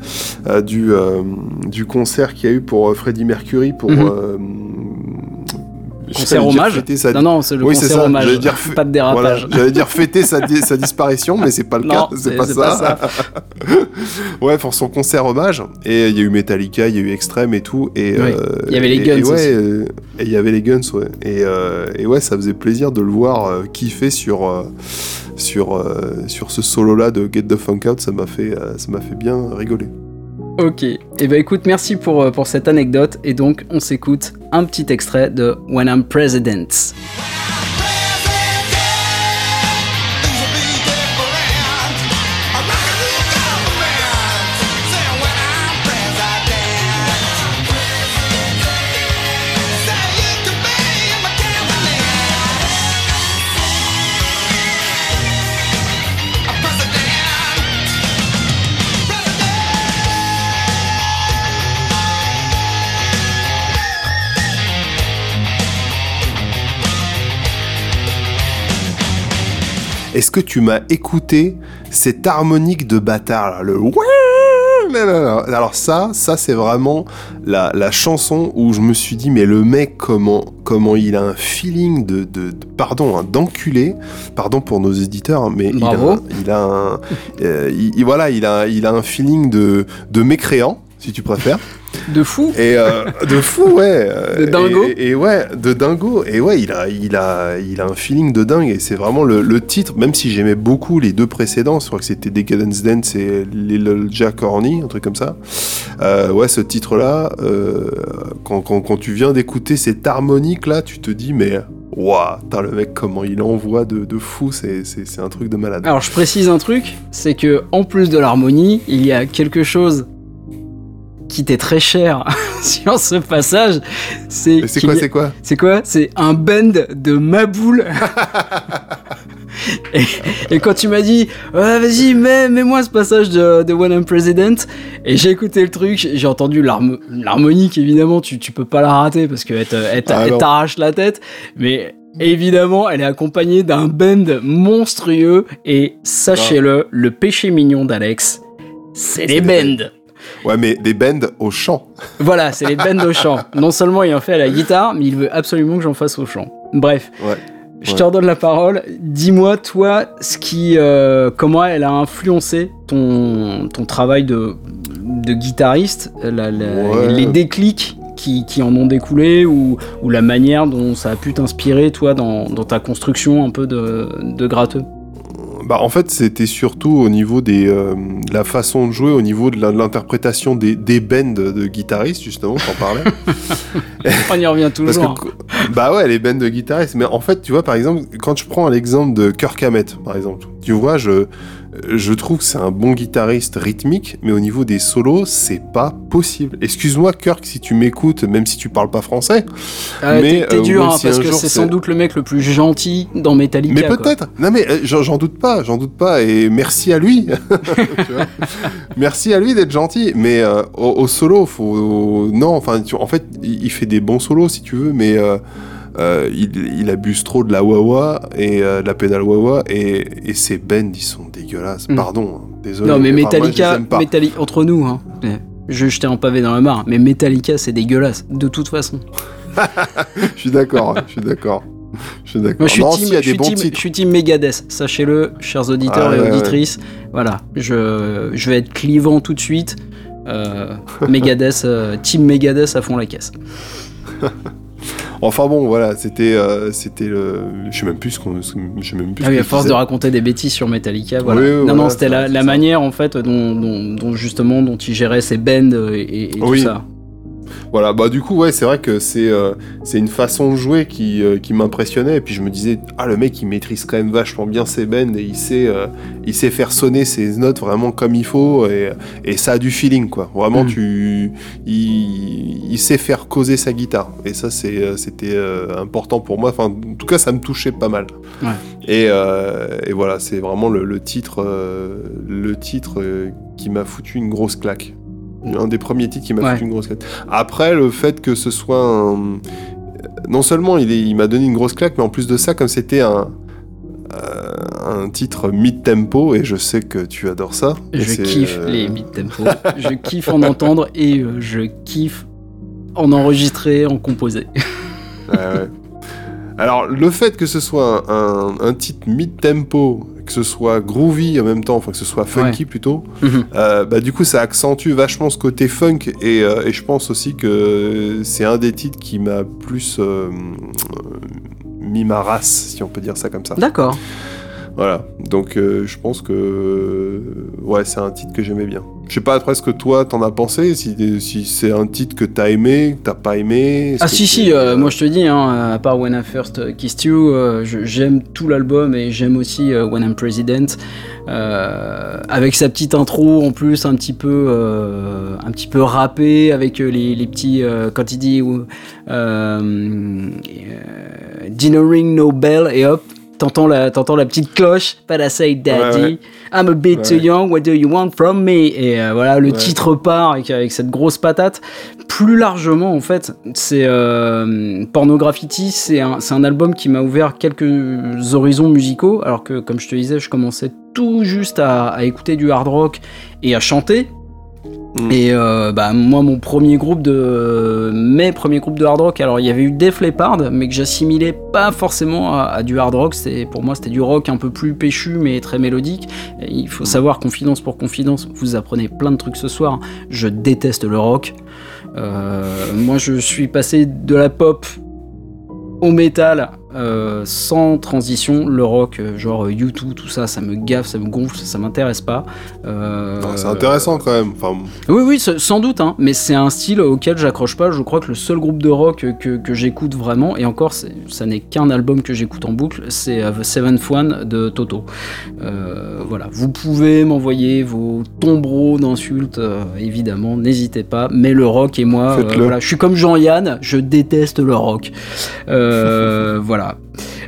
euh, du euh, du concert qu'il y a eu pour euh, Freddie Mercury pour Mhm. euh, Concert hommage sa- Non, non, c'est le Oui, concert hommage. j'allais dire f- Pas de Voilà, dérapage. j'allais dire *laughs* fêter sa, di- sa disparition, mais c'est pas le Non, cas, c'est pas, ça. pas ça. *laughs* ouais, pour son concert hommage, et il y a eu Metallica, il y a eu Extreme et tout, et Oui, euh, il y avait les Guns et ouais, aussi. euh, et il y avait les Guns, ouais, et, euh, et ouais, ça faisait plaisir de le voir euh, kiffer sur sur sur ce solo là de Get the Funk Out, ça m'a fait ça m'a fait bien rigoler. Ok. Et bah écoute, merci pour, euh, pour cette anecdote. Et donc, on s'écoute un petit extrait de When I'm President. Est-ce que tu m'as écouté cette harmonique de bâtard là, le. Alors ça, ça c'est vraiment la, la chanson où je me suis dit mais le mec comment comment il a un feeling de, de, de- pardon hein, d'enculé, pardon pour nos éditeurs hein, mais il a, il a un euh, il- voilà il a il a un feeling de de mécréant si tu préfères. *laughs* De fou Et euh, de fou, ouais. *laughs* De dingo. Et, et ouais, de dingo. Et ouais, il a, il a, il a un feeling de dingue. Et c'est vraiment le, le titre, même si j'aimais beaucoup les deux précédents, je crois que c'était Decadence Dance et Little Jack Horny, un truc comme ça. Euh, ouais, ce titre-là, euh, quand, quand, quand tu viens d'écouter cette harmonique-là, tu te dis, mais waouh, le mec, comment il envoie de, de fou, c'est un truc de malade. Alors je précise un truc, c'est que en plus de l'harmonie, il y a quelque chose qui t'est très cher *laughs* sur ce passage. C'est quoi, a- c'est quoi? C'est quoi? C'est un band de Maboule. *laughs* et, et quand tu m'as dit, vas-y, mets, mets-moi ce passage de, de When I'm President, et j'ai écouté le truc, j'ai entendu l'harmo- l'harmonique, évidemment, tu, tu peux pas la rater parce qu'elle Ah t'arrache la tête, mais évidemment, elle est accompagnée d'un band monstrueux, et sachez-le, le péché mignon d'Alex, c'est les des bands. Ouais, mais des bands au chant. Voilà, c'est les bands au chant. *laughs* Non seulement il en fait à la guitare, mais il veut absolument que j'en fasse au chant. Bref, Ouais. je Ouais. te redonne la parole. Dis-moi, toi, ce qui, euh, comment elle a influencé ton, ton travail de, de guitariste, la- la- Ouais. les déclics qui, qui en ont découlé, ou, ou la manière dont ça a pu t'inspirer, toi, dans, dans ta construction un peu de, de gratteux? Bah, en fait, c'était surtout au niveau des, euh, de la façon de jouer, au niveau de l'interprétation des, des bands de guitaristes, justement, t'en parlais. *laughs* On y revient toujours. que, bah ouais, les bands de guitaristes. Mais en fait, tu vois, par exemple, quand je prends l'exemple de Kirk Hammett, par exemple, tu vois, je, je trouve que c'est un bon guitariste rythmique, mais au niveau des solos, c'est pas possible. Excuse-moi, Kirk, si tu m'écoutes, même si tu parles pas français. Ah, mais, t'es- euh, dur, hein, si parce que c'est sans doute le mec le plus gentil dans Metallica. Mais peut-être. Non mais euh, j'en doute pas, j'en doute pas. Et merci à lui. *laughs* Merci à lui d'être gentil. Mais euh, au, au solo, faut non. Enfin, tu- en fait, il fait des bons solos si tu veux, mais euh, il, il abuse trop de la wah et euh, de la pédale wah et, et ses bends ils sont dégueulasses. Mm. Pardon, hein, désolé. Non, mais les Metallica. Metalli- entre nous, hein, je jeter un pavé dans la mare, mais Metallica, c'est dégueulasse, de toute façon. *laughs* Je suis d'accord. hein, je suis d'accord. Je suis d'accord. Moi, je suis, Non, team, a je suis des bons team- titres. je suis team Megadeth, sachez-le, chers auditeurs Ah, et ouais, ouais. auditrices. Voilà, je, je vais être clivant tout de suite. Euh, *laughs* Megadeth, euh, team Megadeth à fond la caisse. *laughs* Enfin bon, voilà, c'était, euh, c'était le. Je sais même plus ce qu'on. Je sais même plus. Ah oui, à force de raconter des bêtises sur Metallica, voilà. Oui, oui, non, voilà, non, c'était la, la manière en fait dont, dont, dont justement dont il gérait ses bands et, et- et Oui. tout ça. Voilà, bah du coup, ouais, c'est vrai que c'est euh, c'est une façon de jouer qui, euh, qui m'impressionnait. Et puis je me disais, ah, le mec, il maîtrise quand même vachement bien ses bends et il sait, euh, il sait faire sonner ses notes vraiment comme il faut. Et, et ça a du feeling, quoi. Vraiment, Mm. tu, il, il sait faire causer sa guitare. Et ça, c'était important pour moi. Enfin, en tout cas, ça me touchait pas mal. Ouais. Et, et voilà, c'est vraiment le, le titre, le titre qui m'a foutu une grosse claque. Un des premiers titres qui m'a Ouais. foutu une grosse claque. Après, le fait que ce soit un... Non seulement il, est- il m'a donné une grosse claque, mais en plus de ça, comme c'était un, euh, un titre mid-tempo, et je sais que tu adores ça. Je kiffe euh, les mid-tempo. je kiffe en entendre et euh, je kiffe en enregistrer, en composer. *laughs* Ouais, ouais. Alors, le fait que ce soit un, un titre mid-tempo, que ce soit groovy en même temps, enfin que ce soit funky plutôt, Mhm. euh, bah, du coup ça accentue vachement ce côté funk et, euh, et je pense aussi que c'est un des titres qui m'a plus euh, mis ma race, si on peut dire ça comme ça. D'accord. Voilà, donc euh, je pense que ouais, c'est un titre que j'aimais bien. Je sais pas après ce que toi t'en as pensé, si, si c'est un titre que t'as aimé, que t'as pas aimé. Ah si si, euh, moi je te dis, hein, à part When I First Kissed You, euh, j'aime tout l'album et j'aime aussi When I'm President, avec sa petite intro en plus un petit peu, un petit peu rappé avec les, les petits quand il dit Dinner ring no bell et hop. T'entends la, t'entends la petite cloche, pas la say daddy, Ouais, ouais. I'm a bit too young, what do you want from me? Et euh, voilà, le titre part avec, avec cette grosse patate. Plus largement, en fait, c'est euh, Pornograffiti, c'est un, c'est un album qui m'a ouvert quelques horizons musicaux, alors que, comme je te disais, je commençais tout juste à, à écouter du hard rock et à chanter. Mm. Et euh, bah, moi, mon premier groupe de. Mes premiers groupes de hard rock, alors il y avait eu Def Leppard, mais que j'assimilais pas forcément à, à du hard rock. C'est- Pour moi, c'était du rock un peu plus péchu, mais très mélodique. Et il faut savoir, confidence pour confidence, vous apprenez plein de trucs ce soir. Je déteste le rock. Euh, moi, je suis passé de la pop au métal euh, sans transition. Le rock, euh, genre U2, tout ça, ça me gaffe, ça me gonfle, ça, ça m'intéresse pas. Euh, Non, c'est intéressant quand même. Enfin, oui, oui, sans doute, hein, mais c'est un style auquel j'accroche pas. Je crois que le seul groupe de rock que, que j'écoute vraiment, et encore, ça n'est qu'un album que j'écoute en boucle, c'est euh, The Seventh One de Toto. Euh, voilà, vous pouvez m'envoyer vos tombereaux d'insultes, euh, évidemment, n'hésitez pas, mais le rock et moi, euh, voilà, je suis comme Jean-Yann, je déteste le rock. Euh, *laughs*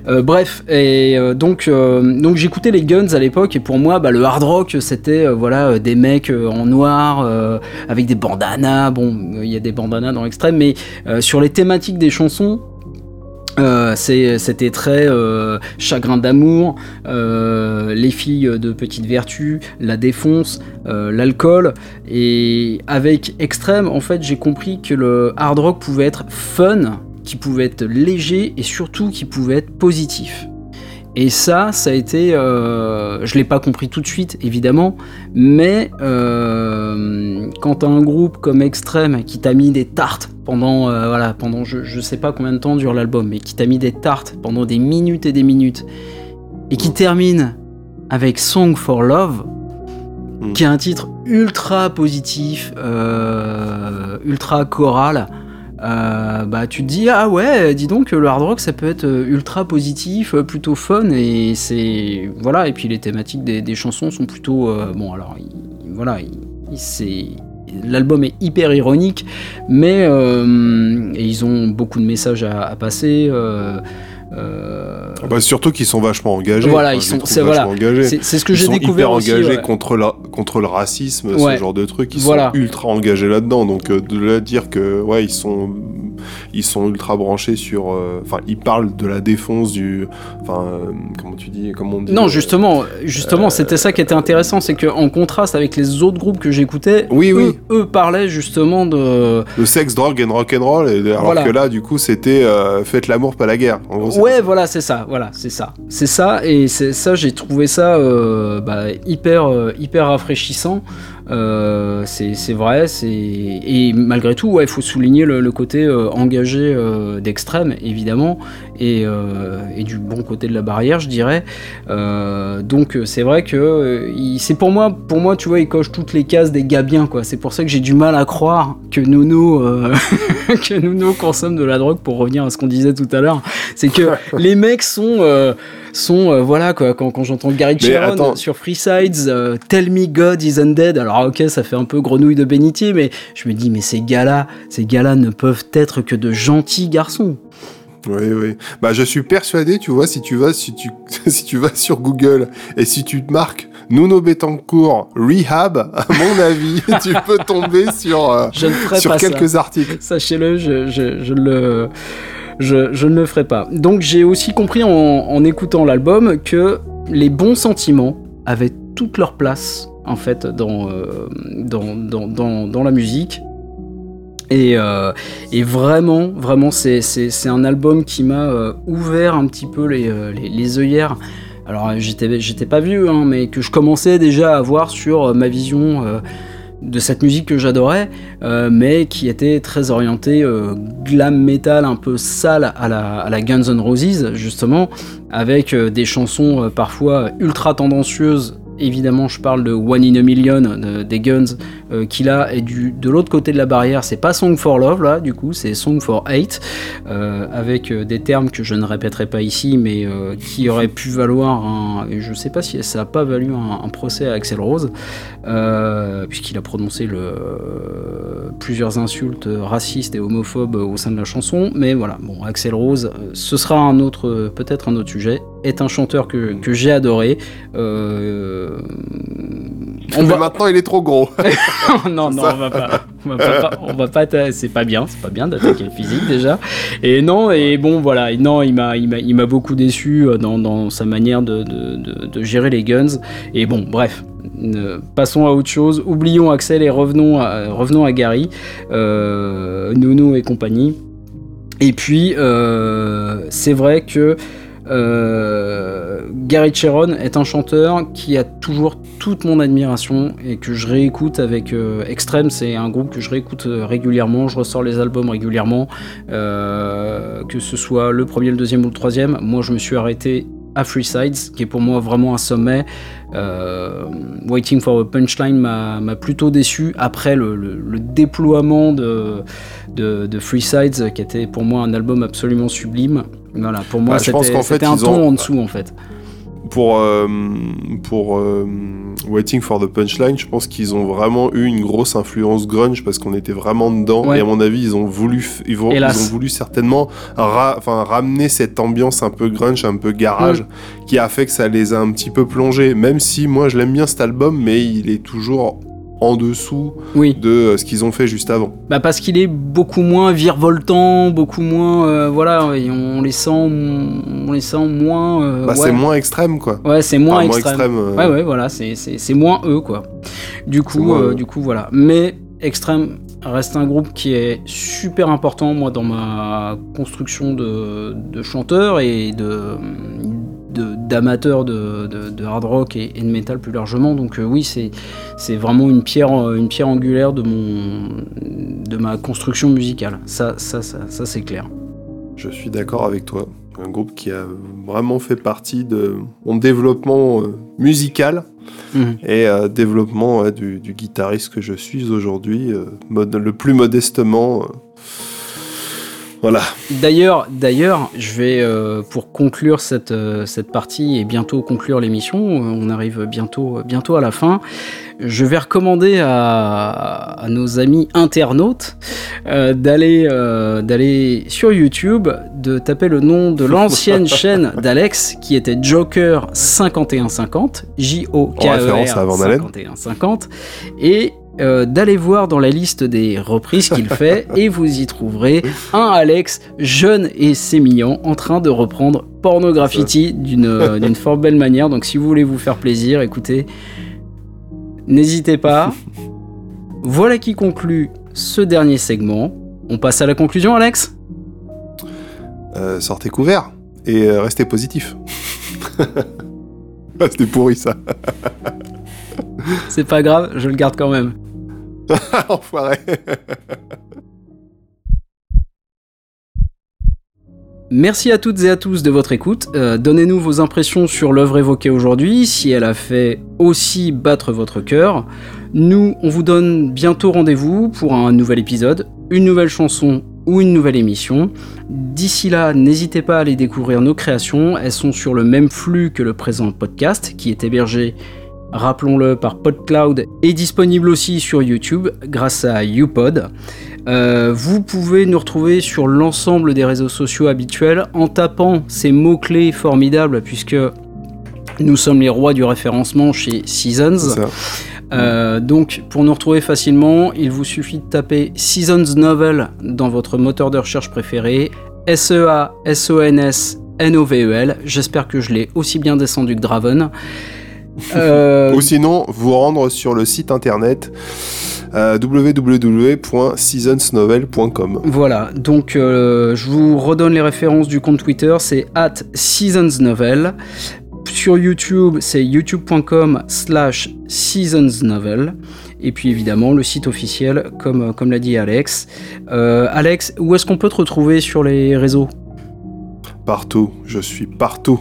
Euh, bref, et euh, donc, euh, donc j'écoutais les Guns à l'époque, et pour moi, bah, le hard rock, c'était voilà, des mecs en noir, avec des bandanas. Bon, il y a des bandanas dans l'extrême, mais sur les thématiques des chansons, c'était très chagrin d'amour, les filles de petite vertu, la défonce, l'alcool. Et avec Extrême, en fait, j'ai compris que le hard rock pouvait être fun, qui pouvait être léger et surtout qui pouvait être positif. Et ça, ça a été, euh, je l'ai pas compris tout de suite, évidemment, mais euh, quand un groupe comme Extrême qui t'a mis des tartes pendant, euh, voilà, pendant je, je sais pas combien de temps dure l'album, mais qui t'a mis des tartes pendant des minutes et des minutes, et qui termine avec Song for Love, Mm. qui est un titre ultra positif, euh, ultra choral. Euh, bah tu te dis ah ouais dis donc le hard rock ça peut être euh, ultra positif euh, plutôt fun et c'est voilà et puis les thématiques des, des chansons sont plutôt bon alors il- voilà il- il- c'est l'album est hyper ironique mais ils ont beaucoup de messages à passer euh, bah, surtout qu'ils sont vachement engagés. Voilà, Enfin, ils sont- c'est- voilà. c'est ce que j'ai découvert hyper aussi engagés ouais. contre, la, contre le racisme, Ouais. ce genre de trucs. Ils Voilà. sont ultra engagés là-dedans. Donc euh, de là dire que ouais, ils sont ils sont ultra branchés sur. euh, Enfin, ils parlent de la défense du. Enfin, comment tu dis Comment on dit Non, justement, justement, c'était ça qui était intéressant, c'est qu'en contraste avec les autres groupes que j'écoutais, Oui, eux, oui. eux parlaient justement de. Le sexe, drogue and rock'n'roll. et- Alors Voilà. que là, du coup, c'était faites l'amour, pas la guerre. En gros, Ouais, voilà, c'est ça, voilà, c'est ça, c'est ça, et c'est ça, j'ai trouvé ça euh, bah, hyper, euh, hyper rafraîchissant. Euh, c'est vrai, et malgré tout, ouais, il faut souligner le, le côté euh, engagé euh, d'extrême, évidemment, et, et du bon côté de la barrière, je dirais. Donc c'est vrai que c'est pour moi, pour moi, tu vois, il coche toutes les cases des gars bien, quoi. C'est pour ça que j'ai du mal à croire que Nono, *laughs* que Nono consomme de la drogue. Pour revenir à ce qu'on disait tout à l'heure, c'est que *laughs* les mecs sont sont voilà quoi quand, quand j'entends Gary Sharon sur Freesides euh, Tell me God is undead alors ok ça fait un peu grenouille de bénitier mais je me dis mais ces gars là ces gars là ne peuvent être que de gentils garçons Oui, oui. Bah, je suis persuadé, tu vois, si tu vas, si tu, *laughs* si tu vas sur Google et si tu te marques Nuno Betancourt Rehab, à mon avis, *laughs* tu peux tomber sur, euh, sur ça quelques articles. Sachez-le, je, je, je le, je, je ne le ferai pas. Donc j'ai aussi compris en, en écoutant l'album que les bons sentiments avaient toute leur place en fait dans, euh, dans, dans, dans, dans la musique. Et, euh, et vraiment, vraiment, c'est, un album qui m'a euh, ouvert un petit peu les, les, les œillères. Alors j'étais, pas vieux, hein, mais que je commençais déjà à voir sur ma vision de cette musique que j'adorais, mais qui était très orientée glam metal un peu sale à la, à la Guns N' Roses, justement, avec des chansons parfois ultra tendancieuses. Évidemment, je parle de One in a Million de- des Guns, euh, qui là est du, de l'autre côté de la barrière. C'est pas Song for Love, là, du coup, c'est Song for Hate, euh, avec euh, des termes que je ne répéterai pas ici, mais qui auraient pu valoir un. et Je sais pas si ça a pas valu un, procès à Axel Rose, puisqu'il a prononcé le, plusieurs insultes racistes et homophobes au sein de la chanson. Mais voilà, bon, Axel Rose, ce sera un autre, peut-être un autre sujet, est un chanteur que, que j'ai adoré. Euh, on Mais va, maintenant, il est trop gros. *laughs* non, non, ça. on va pas. On va pas, on va pas atta- c'est pas bien, c'est pas bien d'attaquer le physique déjà. Et non, et bon, voilà, et non, il m'a, il m'a, beaucoup déçu euh, dans, dans sa manière de, de, de- de gérer les guns. Et bon, bref, ne- passons à autre chose. Oublions Axel et revenons à, revenons à Gary, euh, Nuno et compagnie. Et puis, euh, c'est vrai que euh, Gary Cheron est un chanteur qui a toujours toute mon admiration et que je réécoute avec euh, Extreme. C'est un groupe que je réécoute euh, régulièrement. Je ressors les albums régulièrement, que ce soit le premier, le deuxième ou le troisième. Moi, je me suis arrêté à Freesides, qui est pour moi vraiment un sommet. Euh, Waiting for a Punchline m'a plutôt déçu après le, le- le déploiement de, de, de Freesides, qui était pour moi un album absolument sublime. Voilà, pour moi, Bah, c'était un ton en dessous en fait. Pour, euh, pour euh, Waiting for the Punchline, je pense qu'ils ont vraiment eu une grosse influence grunge parce qu'on était vraiment dedans. Ouais. Et à mon avis, ils ont voulu, ils vont- ils Hélas. ont voulu certainement ra- ramener cette ambiance un peu grunge, un peu garage, qui a fait que ça les a un petit peu plongés. Même si moi, je l'aime bien cet album, mais il est toujours en dessous Oui, de euh, ce qu'ils ont fait juste avant. bah parce qu'il est beaucoup moins virevoltant, beaucoup moins, euh, voilà, et on les sent, on les sent moins. euh, Bah, ouais. C'est moins extrême, quoi. Ouais, c'est moins Enfin, extrême. Ouais, ouais, voilà, c'est- c'est c'est moins eux, quoi. Du coup, du coup, voilà. Mais Extreme reste un groupe qui est super important, moi, dans ma construction de, de chanteur et de- d'amateurs de, de, de hard rock et, et de metal plus largement donc euh, oui c'est vraiment une pierre euh, une pierre angulaire de mon de ma construction musicale ça ça ça, ça c'est clair Je suis d'accord avec toi. Un groupe qui a vraiment fait partie de mon développement euh, musical Mhm. et euh, développement ouais, du, du guitariste que je suis aujourd'hui, euh, le plus modestement. Voilà. D'ailleurs, d'ailleurs, je vais euh, pour conclure cette, euh, cette partie et bientôt conclure l'émission. euh, on arrive bientôt bientôt à la fin. Je vais recommander à, à nos amis internautes euh, d'aller d'aller sur YouTube, de taper le nom de l'ancienne *laughs* chaîne d'Alex qui était Joker 5150, J O K E R Van Halen. 5150 et euh, d'aller voir dans la liste des reprises qu'il *laughs* fait et vous y trouverez un Alex jeune et sémillant en train de reprendre Pornograffiti d'une euh, *laughs* d'une fort belle manière. Donc si vous voulez vous faire plaisir, écoutez, n'hésitez pas. Voilà qui conclut ce dernier segment. On passe à la conclusion, Alex? Euh, sortez couvert et restez positif. *laughs* Ah, C'était pourri ça. C'est pas grave, je le garde quand même. *laughs* Enfoiré. Merci à toutes et à tous de votre écoute. Euh, Donnez-nous vos impressions sur l'œuvre évoquée aujourd'hui, si elle a fait aussi battre votre cœur. Nous, on vous donne bientôt rendez-vous pour un nouvel épisode, une nouvelle chanson ou une nouvelle émission. D'ici là, n'hésitez pas à aller découvrir nos créations. Elles sont sur le même flux que le présent podcast, qui est hébergé, rappelons-le, par PodCloud et disponible aussi sur YouTube grâce à YouPod. Euh, vous pouvez nous retrouver sur l'ensemble des réseaux sociaux habituels en tapant ces mots-clés formidables puisque nous sommes les rois du référencement chez Seasons. Euh, donc pour nous retrouver facilement, il vous suffit de taper Seasons Novel dans votre moteur de recherche préféré. E S-E-A-S-O-N-S-N-O-V-E-L. J'espère que je l'ai aussi bien descendu que Draven. Euh, Ou sinon, vous rendre sur le site internet euh, www.seasonsnovel.com. Voilà, donc euh, je vous redonne les références du compte Twitter, c'est at seasonsnovel. Sur YouTube, c'est youtube.com slash seasonsnovel. Et puis évidemment, le site officiel, comme, comme l'a dit Alex. Alex, où est-ce qu'on peut te retrouver sur les réseaux? Partout, je suis partout.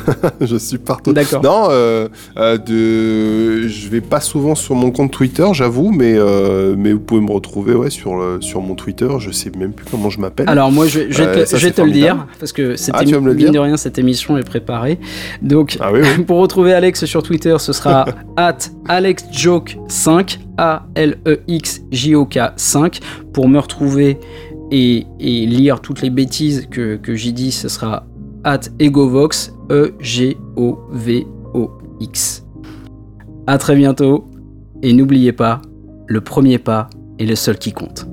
*laughs* je suis partout. D'accord. Non, euh, euh, de... je vais pas souvent sur mon compte Twitter, j'avoue, mais, euh, mais vous pouvez me retrouver ouais, sur, le, sur mon Twitter. Je sais même plus comment je m'appelle. Alors moi, je, je vais Euh, te, ça, je vais te le dire, parce que cette Ah, mine dire de rien, cette émission est préparée. Donc, Ah oui, oui. *laughs* pour retrouver Alex sur Twitter, ce sera *laughs* at AlexJoke5, A-L-E-X-J-O-K 5. Pour me retrouver et, et lire toutes les bêtises que, que j'ai dit, ce sera at Egovox, E-G-O-V-O-X. À très bientôt, et n'oubliez pas, le premier pas est le seul qui compte.